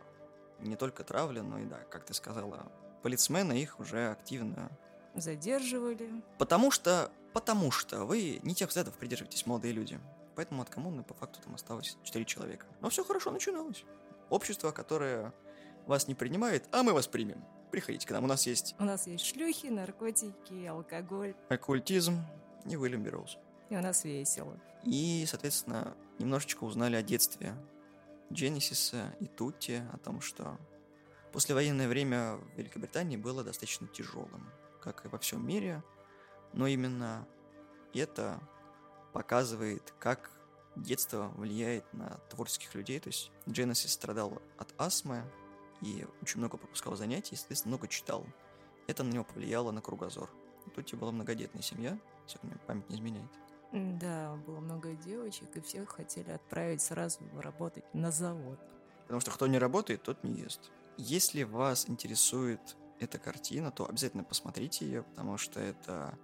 не только травля, но и, да, как ты сказала, полицмены их уже активно задерживали. Потому что, потому что вы не тех взглядов придерживаетесь, молодые люди. Поэтому от коммуны по факту там осталось 4 человека. Но все хорошо начиналось. Общество, которое вас не принимает, а мы вас примем. Приходите к нам, у нас есть... У нас есть шлюхи, наркотики, алкоголь. Оккультизм и Уильям Берроуз. И у нас весело. И, соответственно, немножечко узнали о детстве Дженнисиса и Тутти, о том, что послевоенное время в Великобритании было достаточно тяжелым, как и во всем мире, но именно это показывает, как детство влияет на творческих людей. То есть Дженнисис страдал от астмы и очень много пропускал занятий, соответственно, много читал. Это на него повлияло на кругозор. Тут была многодетная семья, если мне память не изменяет. Да, было много девочек, и всех хотели отправить сразу работать на завод. Потому что кто не работает, тот не ест. Если вас интересует эта картина, то обязательно посмотрите ее, потому что это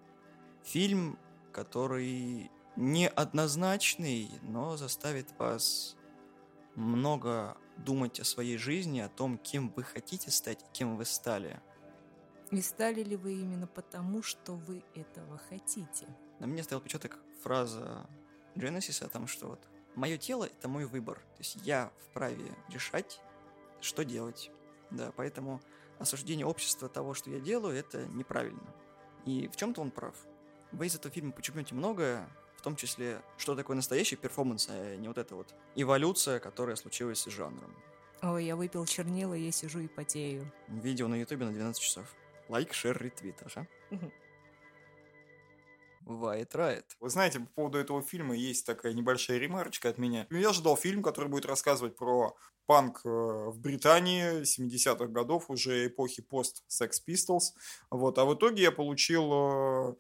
фильм, который неоднозначный, но заставит вас много думать о своей жизни, о том, кем вы хотите стать и кем вы стали. И стали ли вы именно потому, что вы этого хотите? На меня стоял отпечаток фраза Genesis о том, что вот мое тело — это мой выбор. То есть я вправе решать, что делать. Да, поэтому осуждение общества того, что я делаю, это неправильно. И в чем-то он прав. Вы из этого фильма почерпнете многое, в том числе, что такое настоящий перформанс, а не вот эта вот эволюция, которая случилась с жанром. Ой, я выпил чернила, я сижу и потею. Видео на ютубе на 12 часов. Лайк, share, ретвит, ага. White Riot. Вы знаете, по поводу этого фильма есть такая небольшая ремарочка от меня. Я ожидал фильм, который будет рассказывать про панк э, в Британии 70-х годов, уже эпохи пост Sex Pistols. Вот. А в итоге я получил э,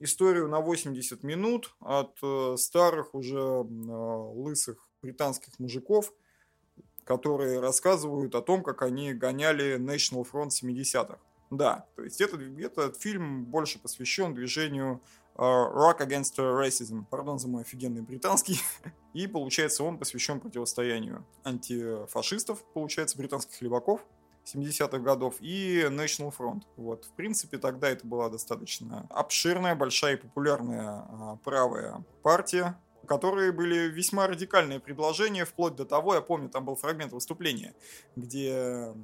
историю на 80 минут от э, старых уже лысых британских мужиков, которые рассказывают о том, как они гоняли National Front 70-х. Да, то есть этот, этот фильм больше посвящен движению Rock Against Racism. Пардон за мой офигенный британский. *laughs* И, получается, он посвящен противостоянию антифашистов, получается, британских хлебаков 70-х годов и National Front. Вот, в принципе, тогда это была достаточно обширная, большая и популярная а, правая партия, которые были весьма радикальные предложения, вплоть до того, я помню, там был фрагмент выступления, где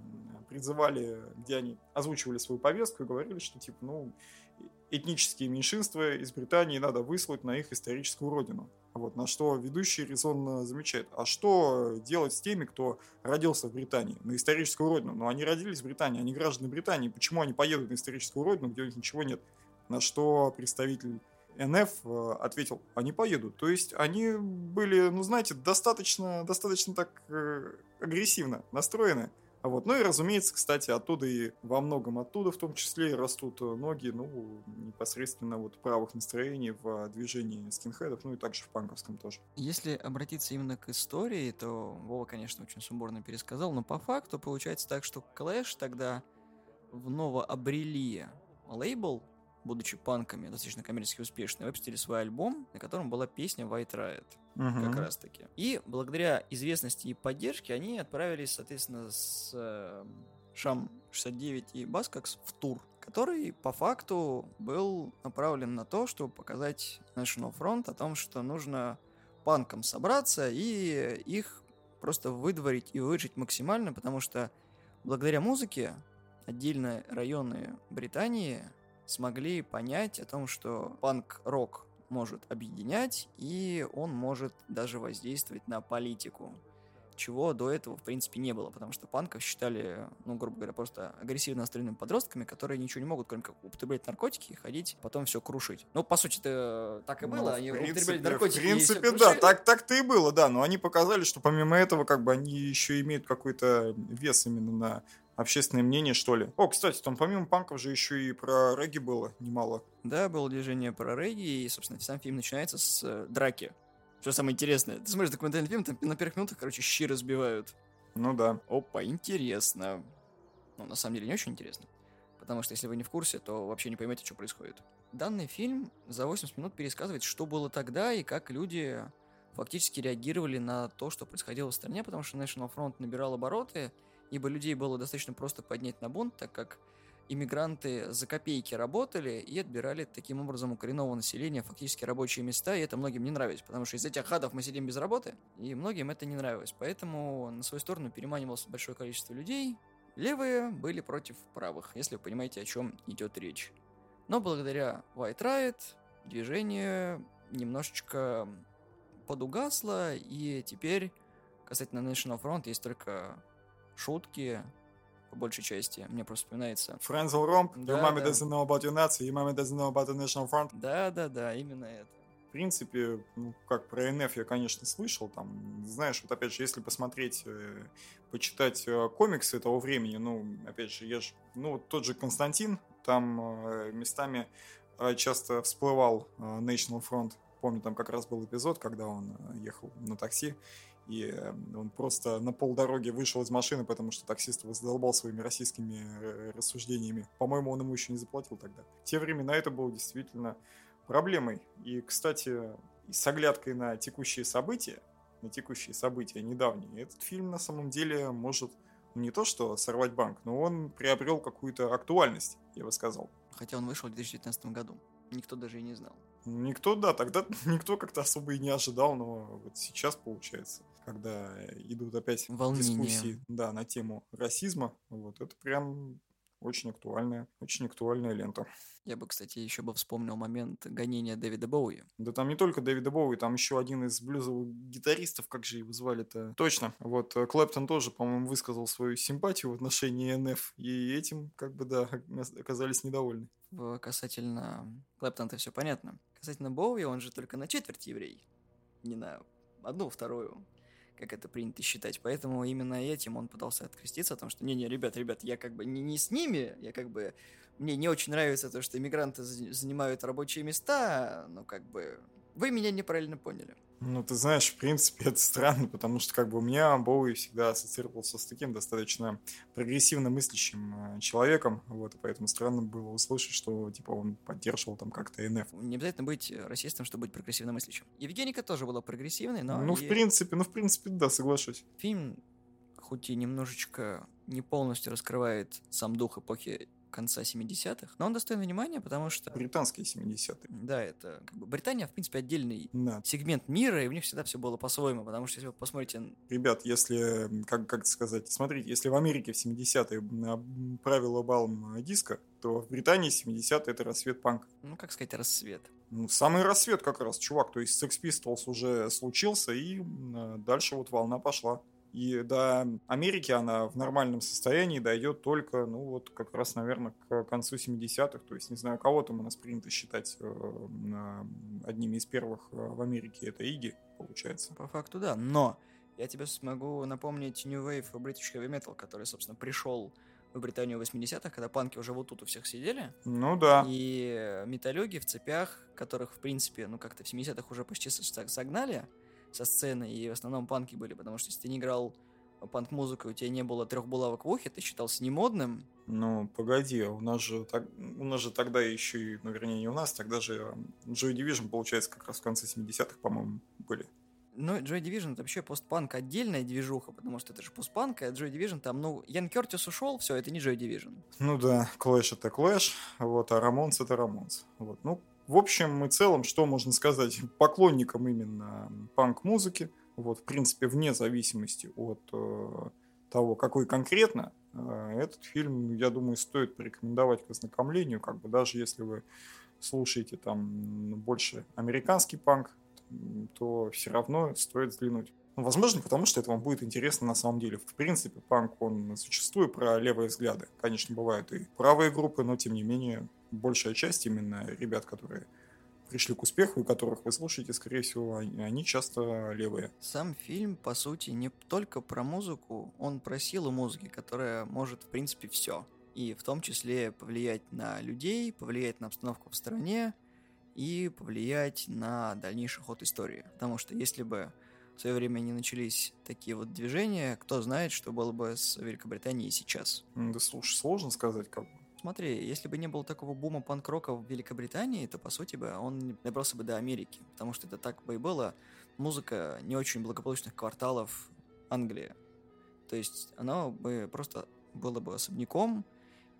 призывали, где они озвучивали свою повестку и говорили, что типа, ну, этнические меньшинства из Британии надо выслать на их историческую родину. Вот, на что ведущий резонно замечает, а что делать с теми, кто родился в Британии, на историческую родину? Ну, они родились в Британии, они граждане Британии, почему они поедут на историческую родину, где у них ничего нет? На что представитель НФ э, ответил, они поедут. То есть они были, ну, знаете, достаточно, достаточно так э, агрессивно настроены. А вот. Ну и, разумеется, кстати, оттуда и во многом оттуда в том числе растут ноги, ну, непосредственно вот правых настроений в движении скинхедов, ну и также в панковском тоже. Если обратиться именно к истории, то Вова, конечно, очень сумбурно пересказал, но по факту получается так, что Клэш тогда вновь обрели лейбл, будучи панками, достаточно коммерчески успешные, выпустили свой альбом, на котором была песня White Riot. Угу. Как раз таки. И благодаря известности и поддержке они отправились, соответственно, с э, Шам 69 и Баскакс в тур, который по факту был направлен на то, чтобы показать National Front о том, что нужно панкам собраться и их просто выдворить и выжить максимально, потому что благодаря музыке отдельные районы Британии смогли понять о том, что панк-рок может объединять, и он может даже воздействовать на политику. чего до этого, в принципе, не было, потому что панков считали, ну, грубо говоря, просто агрессивно настроенными подростками, которые ничего не могут, кроме как употреблять наркотики и ходить, потом все крушить. Ну, по сути, это так и Ну, было, в они принципе- употребляли наркотики В принципе, да, крушили. так, так-то и было, да. Но они показали, что помимо этого, как бы они еще имеют какой-то вес именно на общественное мнение, что ли. О, кстати, там помимо панков же еще и про регги было немало. Да, было движение про регги, и, собственно, сам фильм начинается с э, драки. Что самое интересное, ты смотришь документальный фильм, там на первых минутах, короче, щи разбивают. Ну да. Опа, интересно. Ну, на самом деле, не очень интересно. Потому что если вы не в курсе, то вообще не поймете, что происходит. Данный фильм за 80 минут пересказывает, что было тогда и как люди фактически реагировали на то, что происходило в стране, потому что National Front набирал обороты, ибо людей было достаточно просто поднять на бунт, так как иммигранты за копейки работали и отбирали таким образом у коренного населения фактически рабочие места, и это многим не нравилось, потому что из этих хадов мы сидим без работы, и многим это не нравилось. Поэтому на свою сторону переманивалось большое количество людей. Левые были против правых, если вы понимаете, о чем идет речь. Но благодаря White Riot движение немножечко подугасло, и теперь касательно National Front есть только шутки, по большей части. Мне просто вспоминается Френзел Ромп, Да, Your mommy да. doesn't know about your Nazi, your mommy doesn't know about the National Front. Да-да-да, именно это. В принципе, ну, как про НФ я, конечно, слышал. Там, знаешь, вот опять же, если посмотреть, э, почитать э, комиксы того времени, ну, опять же, я ж, ну, вот тот же Константин, там э, местами э, часто всплывал э, National Front. Помню, там как раз был эпизод, когда он э, ехал на такси, и э, он просто на полдороги вышел из машины, потому что таксист его задолбал своими российскими э, рассуждениями. По-моему, он ему еще не заплатил тогда. В те времена это было действительно проблемой. И, кстати, с оглядкой на текущие события, на текущие события недавние, этот фильм на самом деле может ну, не то что сорвать банк, но он приобрел какую-то актуальность, я бы сказал. Хотя он вышел в 2019 году. Никто даже и не знал. Никто, да, тогда *laughs* никто как-то особо и не ожидал, но вот сейчас получается, когда идут опять Волнение. дискуссии да, на тему расизма, вот это прям очень актуальная, очень актуальная лента. Я бы, кстати, еще бы вспомнил момент гонения Дэвида Боуи. Да там не только Дэвида Боуи, там еще один из блюзовых гитаристов, как же его звали-то? Точно. Вот э, Клэптон тоже, по-моему, высказал свою симпатию в отношении НФ, и этим, как бы, да, оказались недовольны. Касательно Клэптона-то все понятно. Касательно Боуи, он же только на четверть еврей. Не на одну вторую, как это принято считать. Поэтому именно этим он пытался откреститься, потому что, не-не, ребят, ребят, я как бы не, не с ними, я как бы... Мне не очень нравится то, что иммигранты за- занимают рабочие места, но как бы... Вы меня неправильно поняли. Ну, ты знаешь, в принципе, это странно, потому что, как бы, у меня Боуи всегда ассоциировался с таким достаточно прогрессивно мыслящим э, человеком, вот, и поэтому странно было услышать, что, типа, он поддерживал там как-то НФ. Не обязательно быть э, расистом, чтобы быть прогрессивно мыслящим. Евгеника тоже была прогрессивной, но... ну, в ей- принципе, ну, в принципе, да, соглашусь. Фильм, хоть и немножечко не полностью раскрывает сам дух эпохи конца 70-х, но он достоин внимания, потому что, Британские 70-е. да, это как бы Британия, в принципе, отдельный Да. сегмент мира, и у них всегда все было по-своему, потому что если вы посмотрите... Ребят, если, как, как сказать, смотрите, если в Америке в 70-е м, правила балом диска, то в Британии 70-е это рассвет панка. Ну, как сказать, рассвет. Ну, самый рассвет как раз, чувак. То есть Sex Pistols уже случился, и м, дальше вот волна пошла. И до Америки она в нормальном состоянии дойдет только, ну вот как раз, наверное, к концу 70-х. То есть, не знаю, кого там у нас принято считать э, м, одними из первых э, в Америке. Это Иги, получается. По факту, да. Но я тебе смогу напомнить New Wave British Heavy Metal, который, собственно, пришел в Британию в 80-х, когда панки уже вот тут у всех сидели. Ну да. И э, металлюги в цепях, которых, в принципе, ну как-то в 70-х уже почти со- со- согнали со сцены, и в основном панки были, потому что если ты не играл панк-музыку, у тебя не было трех булавок в ухе, ты считался немодным. Ну, погоди, у нас же, так, у нас же тогда еще и, ну, вернее, не у нас, тогда же э, Joy Division, получается, как раз в конце 70-х, по-моему, были. Но Joy Division это вообще постпанк отдельная движуха, потому что это же постпанк, а Joy Division там, ну, Ян Кертис ушел, все, это не Joy Division. Ну да, Clash это Clash, вот, а Рамонс это Рамонс. Вот, ну, в общем и целом, что можно сказать *laughs* поклонникам именно панк-музыки, вот, в принципе, вне зависимости от э, того, какой конкретно, э, этот фильм, я думаю, стоит порекомендовать к ознакомлению, как бы даже если вы слушаете там больше американский панк, то все равно стоит взглянуть. Возможно, потому что это вам будет интересно на самом деле. В принципе, панк, он зачастую про левые взгляды. Конечно, бывают и правые группы, но тем не менее, большая часть именно ребят, которые пришли к успеху и которых вы слушаете, скорее всего, они часто левые. Сам фильм, по сути, не только про музыку, он про силу музыки, которая может, в принципе, все. И в том числе повлиять на людей, повлиять на обстановку в стране и повлиять на дальнейший ход истории. Потому что если бы в свое время не начались такие вот движения, кто знает, что было бы с Великобританией сейчас. Да слушай, сложно сказать, как бы. Смотри, если бы не было такого бума панк-рока в Великобритании, то, по сути, бы он добрался бы до Америки, потому что это так бы и было музыка не очень благополучных кварталов Англии. То есть она бы просто было бы особняком,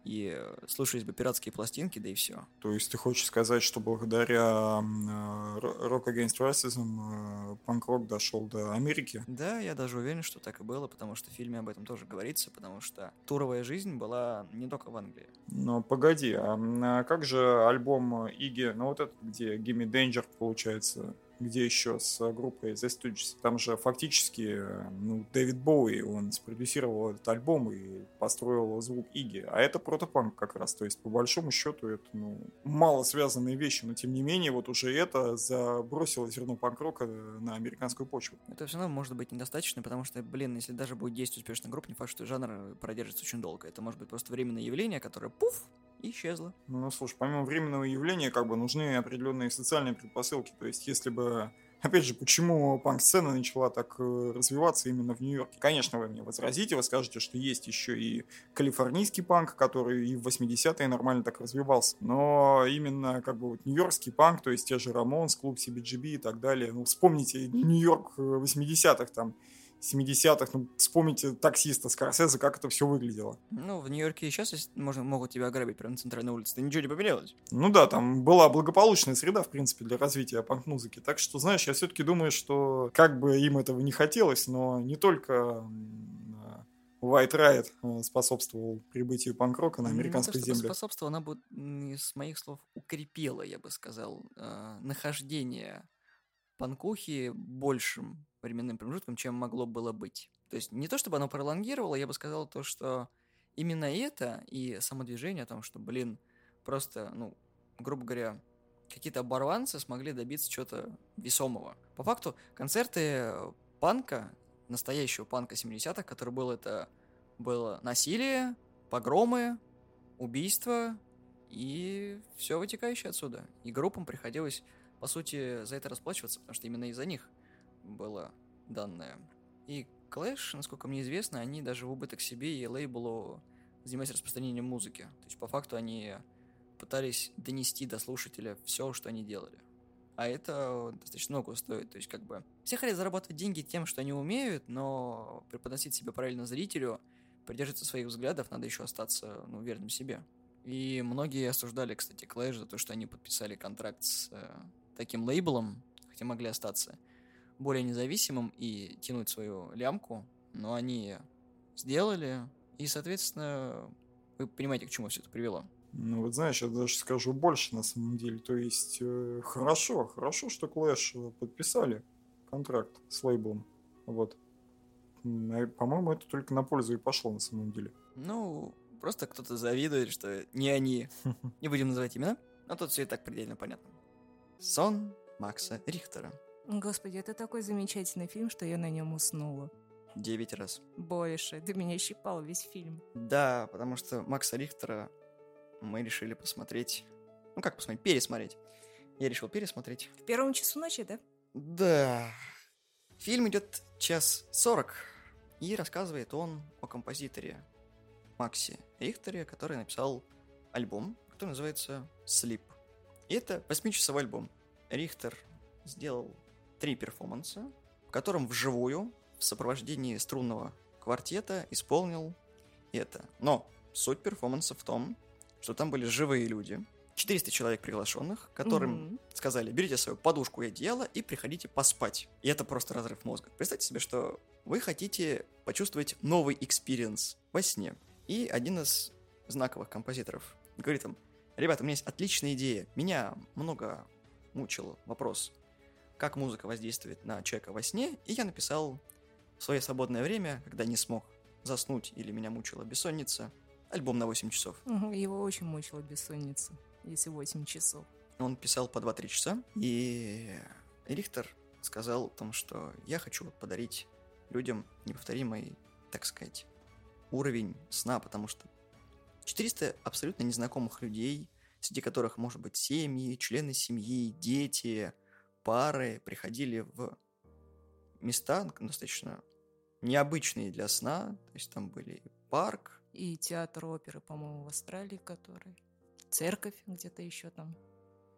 и э, слушались бы пиратские пластинки, да и все. То есть ты хочешь сказать, что благодаря э, Rock Against Racism э, панк-рок дошел до Америки? Да, я даже уверен, что так и было, потому что в фильме об этом тоже говорится, потому что туровая жизнь была не только в Англии. Но погоди, а, а как же альбом Иги, ну вот этот, где Gimme Danger, получается, где еще с группой The Stooges. Там же фактически ну, Дэвид Боуи, он спродюсировал этот альбом и построил звук Иги. А это протопанк как раз. То есть, по большому счету, это ну, мало связанные вещи, но тем не менее, вот уже это забросило зерно панк-рока на американскую почву. Это все равно может быть недостаточно, потому что, блин, если даже будет 10 успешных групп, не факт, что жанр продержится очень долго. Это может быть просто временное явление, которое пуф, исчезла. Ну, слушай, помимо временного явления, как бы нужны определенные социальные предпосылки. То есть, если бы Опять же, почему панк-сцена начала так э, развиваться именно в Нью-Йорке? Конечно, вы мне возразите, вы скажете, что есть еще и калифорнийский панк, который и в 80-е нормально так развивался. Но именно как бы вот нью-йоркский панк, то есть те же Рамонс, клуб CBGB и так далее. Ну, вспомните Нью-Йорк 80-х э, там, 70-х, ну, вспомните таксиста Скорсезе, как это все выглядело. Ну, в Нью-Йорке сейчас можно, могут тебя ограбить прямо на центральной улице, ты ничего не поменялось. Ну да, там была благополучная среда, в принципе, для развития панк-музыки. Так что, знаешь, я все-таки думаю, что как бы им этого не хотелось, но не только White Riot э, способствовал прибытию панк-рока на американской ну, земле. Способствовал, она бы, с моих слов, укрепила, я бы сказал, э, нахождение панкухи большим временным промежутком, чем могло было быть. То есть не то, чтобы оно пролонгировало, я бы сказал то, что именно это и самодвижение о том, что, блин, просто, ну, грубо говоря, какие-то оборванцы смогли добиться чего-то весомого. По факту, концерты панка, настоящего панка 70-х, который был это, было насилие, погромы, убийства и все вытекающее отсюда. И группам приходилось по сути, за это расплачиваться, потому что именно из-за них было данное. И Clash, насколько мне известно, они даже в убыток себе и лейблу занимались распространением музыки. То есть, по факту, они пытались донести до слушателя все, что они делали. А это достаточно много стоит. То есть, как бы, все хотят зарабатывать деньги тем, что они умеют, но преподносить себя правильно зрителю, придерживаться своих взглядов, надо еще остаться, ну, верным себе. И многие осуждали, кстати, Clash за то, что они подписали контракт с э, таким лейблом, хотя могли остаться более независимым и тянуть свою лямку, но они сделали, и, соответственно, вы понимаете, к чему все это привело. Ну, вот знаешь, я даже скажу больше на самом деле. То есть, э, хорошо, хорошо, что Clash э, подписали контракт с лейблом. Вот. По-моему, это только на пользу и пошло на самом деле. Ну, просто кто-то завидует, что не они. *laughs* Не будем называть имена, но тут все и так предельно понятно. Сон Макса Рихтера. Господи, это такой замечательный фильм, что я на нем уснула. Девять раз. Больше. Ты меня щипал весь фильм. Да, потому что Макса Рихтера мы решили посмотреть. Ну как посмотреть? Пересмотреть. Я решил пересмотреть. В первом часу ночи, да? Да. Фильм идет час сорок. И рассказывает он о композиторе Максе Рихтере, который написал альбом, который называется Sleep. И это восьмичасовой альбом. Рихтер сделал три перформанса, в котором вживую в сопровождении струнного квартета исполнил это. Но суть перформанса в том, что там были живые люди, 400 человек приглашенных, которым mm-hmm. сказали, берите свою подушку и одеяло и приходите поспать. И это просто разрыв мозга. Представьте себе, что вы хотите почувствовать новый experience во сне. И один из знаковых композиторов говорит им, Ребята, у меня есть отличная идея. Меня много мучил вопрос. как музыка воздействует на человека во сне, и я написал в свое свободное время, когда не смог заснуть или меня мучила бессонница, альбом на 8 часов. Его очень мучила бессонница, если 8 часов. Он писал по 2-3 часа, и Рихтер сказал о том, что я хочу подарить людям неповторимый, так сказать, уровень сна, потому что 400 абсолютно незнакомых людей, среди которых, может быть, семьи, члены семьи, дети, пары, приходили в места достаточно необычные для сна, то есть там были парк, И театр оперы, по-моему, в Австралии, который... Церковь где-то еще там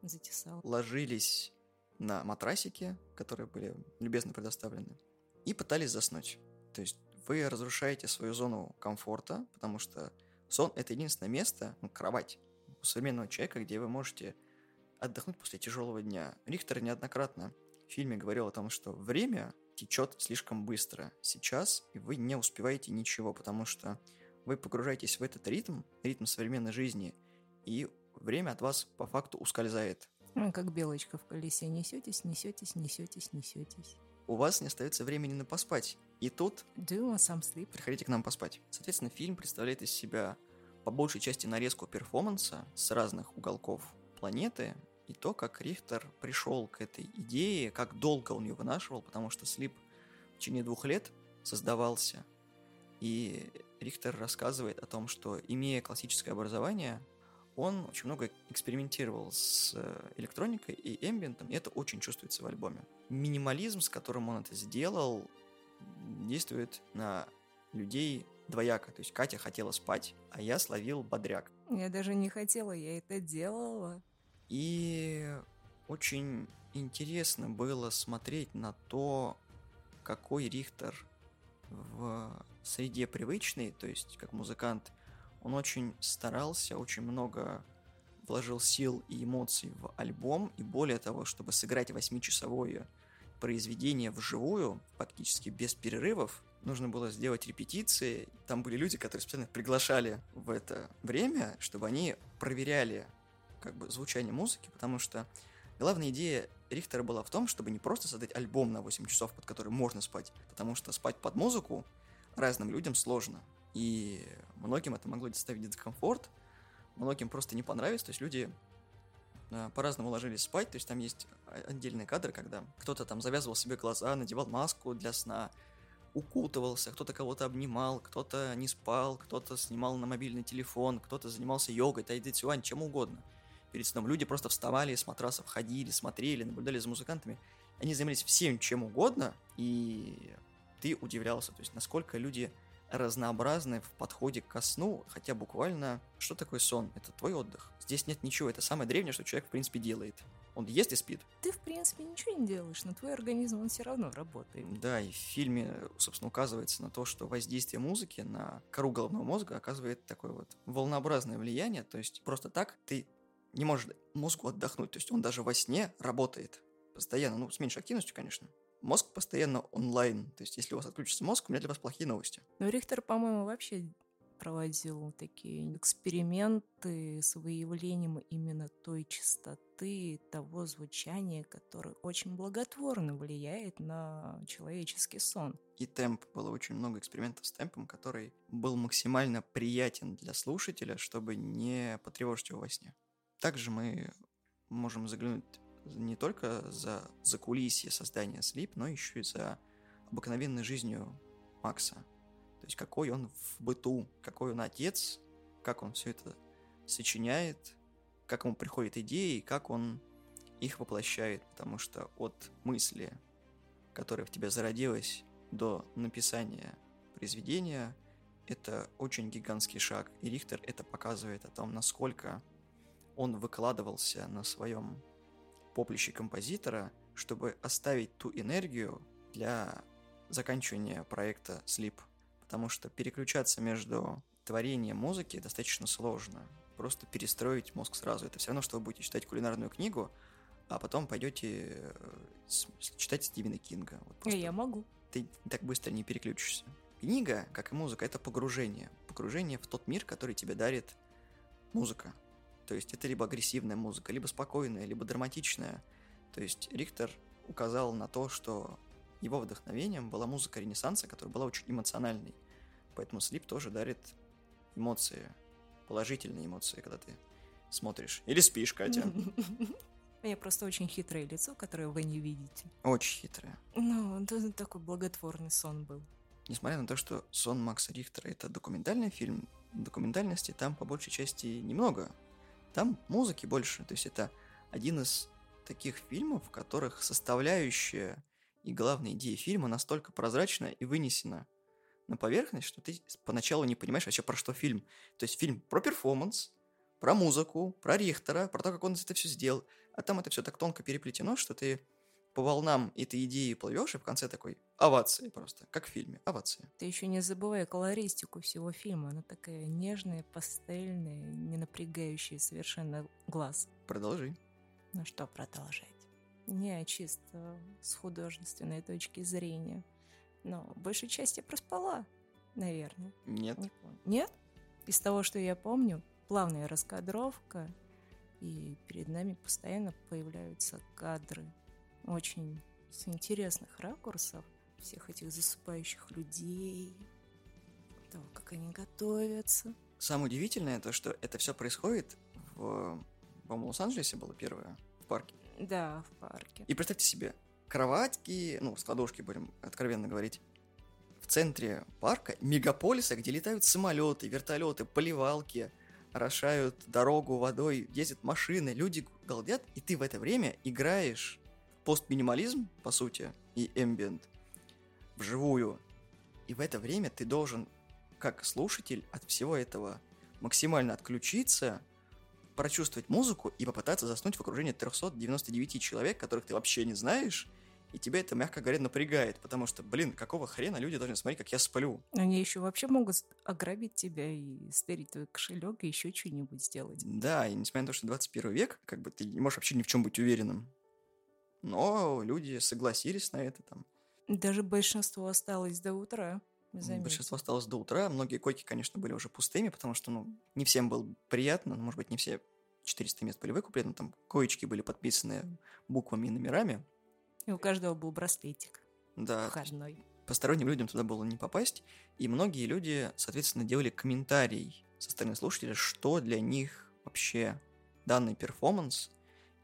затесал. ложились на матрасики, которые были любезно предоставлены, и пытались заснуть. То есть вы разрушаете свою зону комфорта, потому что сон – это единственное место, ну, кровать у современного человека, где вы можете отдохнуть после тяжелого дня. Рихтер неоднократно в фильме говорил о том, что время течет слишком быстро сейчас, и вы не успеваете ничего, потому что вы погружаетесь в этот ритм, ритм современной жизни, и время от вас по факту ускользает. Ну, Как белочка в колесе. Несетесь, несетесь, несетесь, несетесь. У вас не остается времени на поспать. И тут Do you want some sleep? приходите к нам поспать. Соответственно, фильм представляет из себя по большей части нарезку перформанса с разных уголков планеты и то, как Рихтер пришел к этой идее, как долго он ее вынашивал, потому что Слип в течение двух лет создавался. И Рихтер рассказывает о том, что, имея классическое образование, он очень много экспериментировал с э, электроникой и эмбиентом, и это очень чувствуется в альбоме. Минимализм, с которым он это сделал, действует на людей двояко. То есть Катя хотела спать, а я словил бодряк. Я даже не хотела, я это делала. И очень интересно было смотреть на то, какой Рихтер в среде привычной, то есть как музыкант, он очень старался, очень много вложил сил и эмоций в альбом, и более того, чтобы сыграть восьмичасовое произведение вживую, фактически без перерывов, нужно было сделать репетиции. Там были люди, которые специально приглашали в это время, чтобы они проверяли как бы звучание музыки, потому что главная идея Рихтера была в том, чтобы не просто создать альбом на 8 часов, под который можно спать, потому что спать под музыку разным людям сложно. И многим это могло доставить дискомфорт, многим просто не понравится, то есть люди по-разному ложились спать, то есть там есть отдельные кадры, когда кто-то там завязывал себе глаза, надевал маску для сна, укутывался, кто-то кого-то обнимал, кто-то не спал, кто-то снимал на мобильный телефон, кто-то занимался йогой, тайдзи-цюань, чем угодно. Перед сном люди просто вставали с матрасов, ходили, смотрели, наблюдали за музыкантами. Они занимались всем чем угодно, и ты удивлялся, то есть насколько люди разнообразны в подходе ко сну, хотя буквально, что такое сон? Это твой отдых. Здесь нет ничего, это самое древнее, что человек в принципе делает. Он ест и спит. Ты, в принципе, ничего не делаешь, но твой организм, он все равно работает. Да, и в фильме, собственно, указывается на то, что воздействие музыки на кору головного мозга оказывает такое вот волнообразное влияние. То есть просто так ты не можешь мозгу отдохнуть. То есть он даже во сне работает постоянно, ну, с меньшей активностью, конечно. Мозг постоянно онлайн. То есть если у вас отключится мозг, у меня для вас плохие новости. Но Рихтер, по-моему, вообще проводил такие эксперименты с выявлением именно той частоты, того звучания, которое очень благотворно влияет на человеческий сон. И темп. Было очень много экспериментов с темпом, который был максимально приятен для слушателя, чтобы не потревожить его во сне. Также мы можем заглянуть не только за закулисье создания Sleep, но еще и за обыкновенной жизнью Макса. То есть какой он в быту, какой он отец, как он все это сочиняет, как ему приходят идеи, как он их воплощает. Потому что от мысли, которая в тебе зародилась, до написания произведения, это очень гигантский шаг. И Рихтер это показывает о том, насколько он выкладывался на своем поприще композитора, чтобы оставить ту энергию для заканчивания проекта Sleep. Потому что переключаться между творением музыки достаточно сложно. Просто перестроить мозг сразу. Это все равно, что вы будете читать кулинарную книгу, а потом пойдете э, читать Стивена Кинга. Вот И просто я могу. ты так быстро не переключишься. Книга, как и музыка, это погружение. Погружение в тот мир, который тебе дарит музыка. То есть это либо агрессивная музыка, либо спокойная, либо драматичная. То есть Рихтер указал на то, что его вдохновением была музыка Ренессанса, которая была очень эмоциональной. Поэтому Слип тоже дарит эмоции, положительные эмоции, когда ты смотришь. Или спишь, Катя. *laughs* У меня просто очень хитрое лицо, которое вы не видите. Очень хитрое. Ну, это такой благотворный сон был. Несмотря на то, что «Сон Макса Рихтера» — это документальный фильм, документальности там по большей части немного. Там музыки больше. То есть это один из таких фильмов, в которых составляющая и главная идея фильма настолько прозрачна и вынесена на поверхность, что ты поначалу не понимаешь вообще про что фильм. То есть фильм про перформанс, про музыку, про Рихтера, про то, как он это все сделал. А там это все так тонко переплетено, что ты по волнам этой идеи плывешь, и в конце такой овации просто, как в фильме, овации. Ты еще не забывай колористику всего фильма. Она такая нежная, пастельная, не напрягающая совершенно глаз. Продолжи. Ну что продолжать? Не чисто с художественной точки зрения. Но большей части проспала, наверное. Нет. Не помню. Нет? Из того, что я помню, плавная раскадровка, и перед нами постоянно появляются кадры очень с интересных ракурсов всех этих засыпающих людей, того, как они готовятся. Самое удивительное то, что это все происходит в, по-моему, Лос-Анджелесе было первое, в парке. Да, в парке. И представьте себе, кроватки, ну, складушки, будем откровенно говорить, в центре парка, мегаполиса, где летают самолеты, вертолеты, поливалки, орошают дорогу водой, ездят машины, люди галдят, и ты в это время играешь постминимализм, по сути, и эмбиент вживую. И в это время ты должен, как слушатель, от всего этого максимально отключиться, прочувствовать музыку и попытаться заснуть в окружении 399 человек, которых ты вообще не знаешь, и тебя это, мягко говоря, напрягает, потому что, блин, какого хрена люди должны смотреть, как я сплю? Они еще вообще могут ограбить тебя и стереть твой кошелек и еще что-нибудь сделать. Да, и несмотря на то, что 21 век, как бы ты не можешь вообще ни в чем быть уверенным. Но люди согласились на это там. Даже большинство осталось до утра. Заметь. Большинство осталось до утра. Многие койки, конечно, были уже пустыми, потому что, ну, не всем было приятно. Может быть, не все 400 мест были выкуплены. Там коечки были подписаны буквами и номерами. И у каждого был браслетик. Да. Входной. Посторонним людям туда было не попасть. И многие люди, соответственно, делали комментарий со стороны слушателя, что для них вообще данный перформанс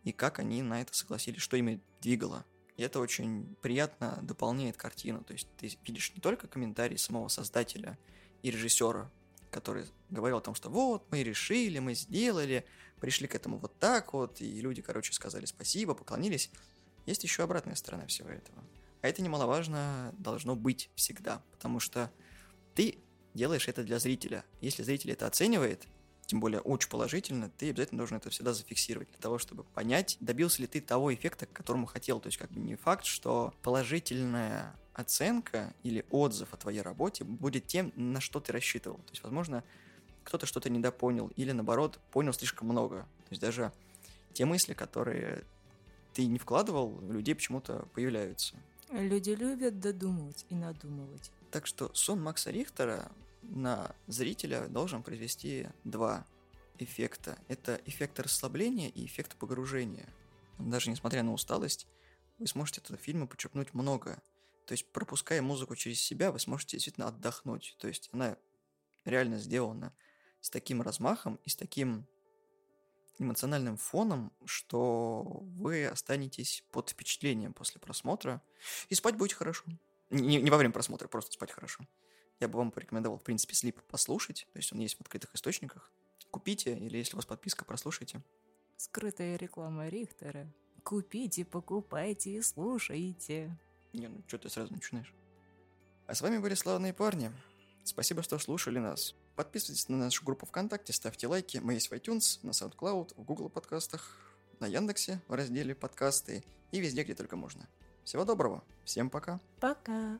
и как они на это согласились, что ими двигало. И это очень приятно дополняет картину. То есть ты видишь не только комментарии самого создателя и режиссера, который говорил о том, что вот, мы решили, мы сделали, пришли к этому вот так вот, и люди, короче, сказали спасибо, поклонились. Есть еще обратная сторона всего этого. А это немаловажно должно быть всегда, потому что ты делаешь это для зрителя. Если зритель это оценивает, тем более очень положительно, ты обязательно должен это всегда зафиксировать для того, чтобы понять, добился ли ты того эффекта, к которому хотел. То есть как бы не факт, что положительная оценка или отзыв о твоей работе будет тем, на что ты рассчитывал. То есть, возможно, кто-то что-то недопонял или, наоборот, понял слишком много. То есть даже те мысли, которые ты не вкладывал, у людей почему-то появляются. Люди любят додумывать и надумывать. Так что сон Макса Рихтера на зрителя должен произвести два эффекта. Это эффект расслабления и эффект погружения. Даже несмотря на усталость, вы сможете от этого фильма почерпнуть много. То есть, пропуская музыку через себя, вы сможете действительно отдохнуть. То есть, она реально сделана с таким размахом и с таким эмоциональным фоном, что вы останетесь под впечатлением после просмотра. И спать будете хорошо. Не, не во время просмотра, просто спать хорошо я бы вам порекомендовал, в принципе, слип послушать. То есть он есть в открытых источниках. Купите, или если у вас подписка, прослушайте. Скрытая реклама Рихтера. Купите, покупайте и слушайте. Не, ну что ты сразу начинаешь? А с вами были славные парни. Спасибо, что слушали нас. Подписывайтесь на нашу группу ВКонтакте, ставьте лайки. Мы есть в iTunes, на SoundCloud, в Google подкастах, на Яндексе в разделе подкасты и везде, где только можно. Всего доброго. Всем пока. Пока.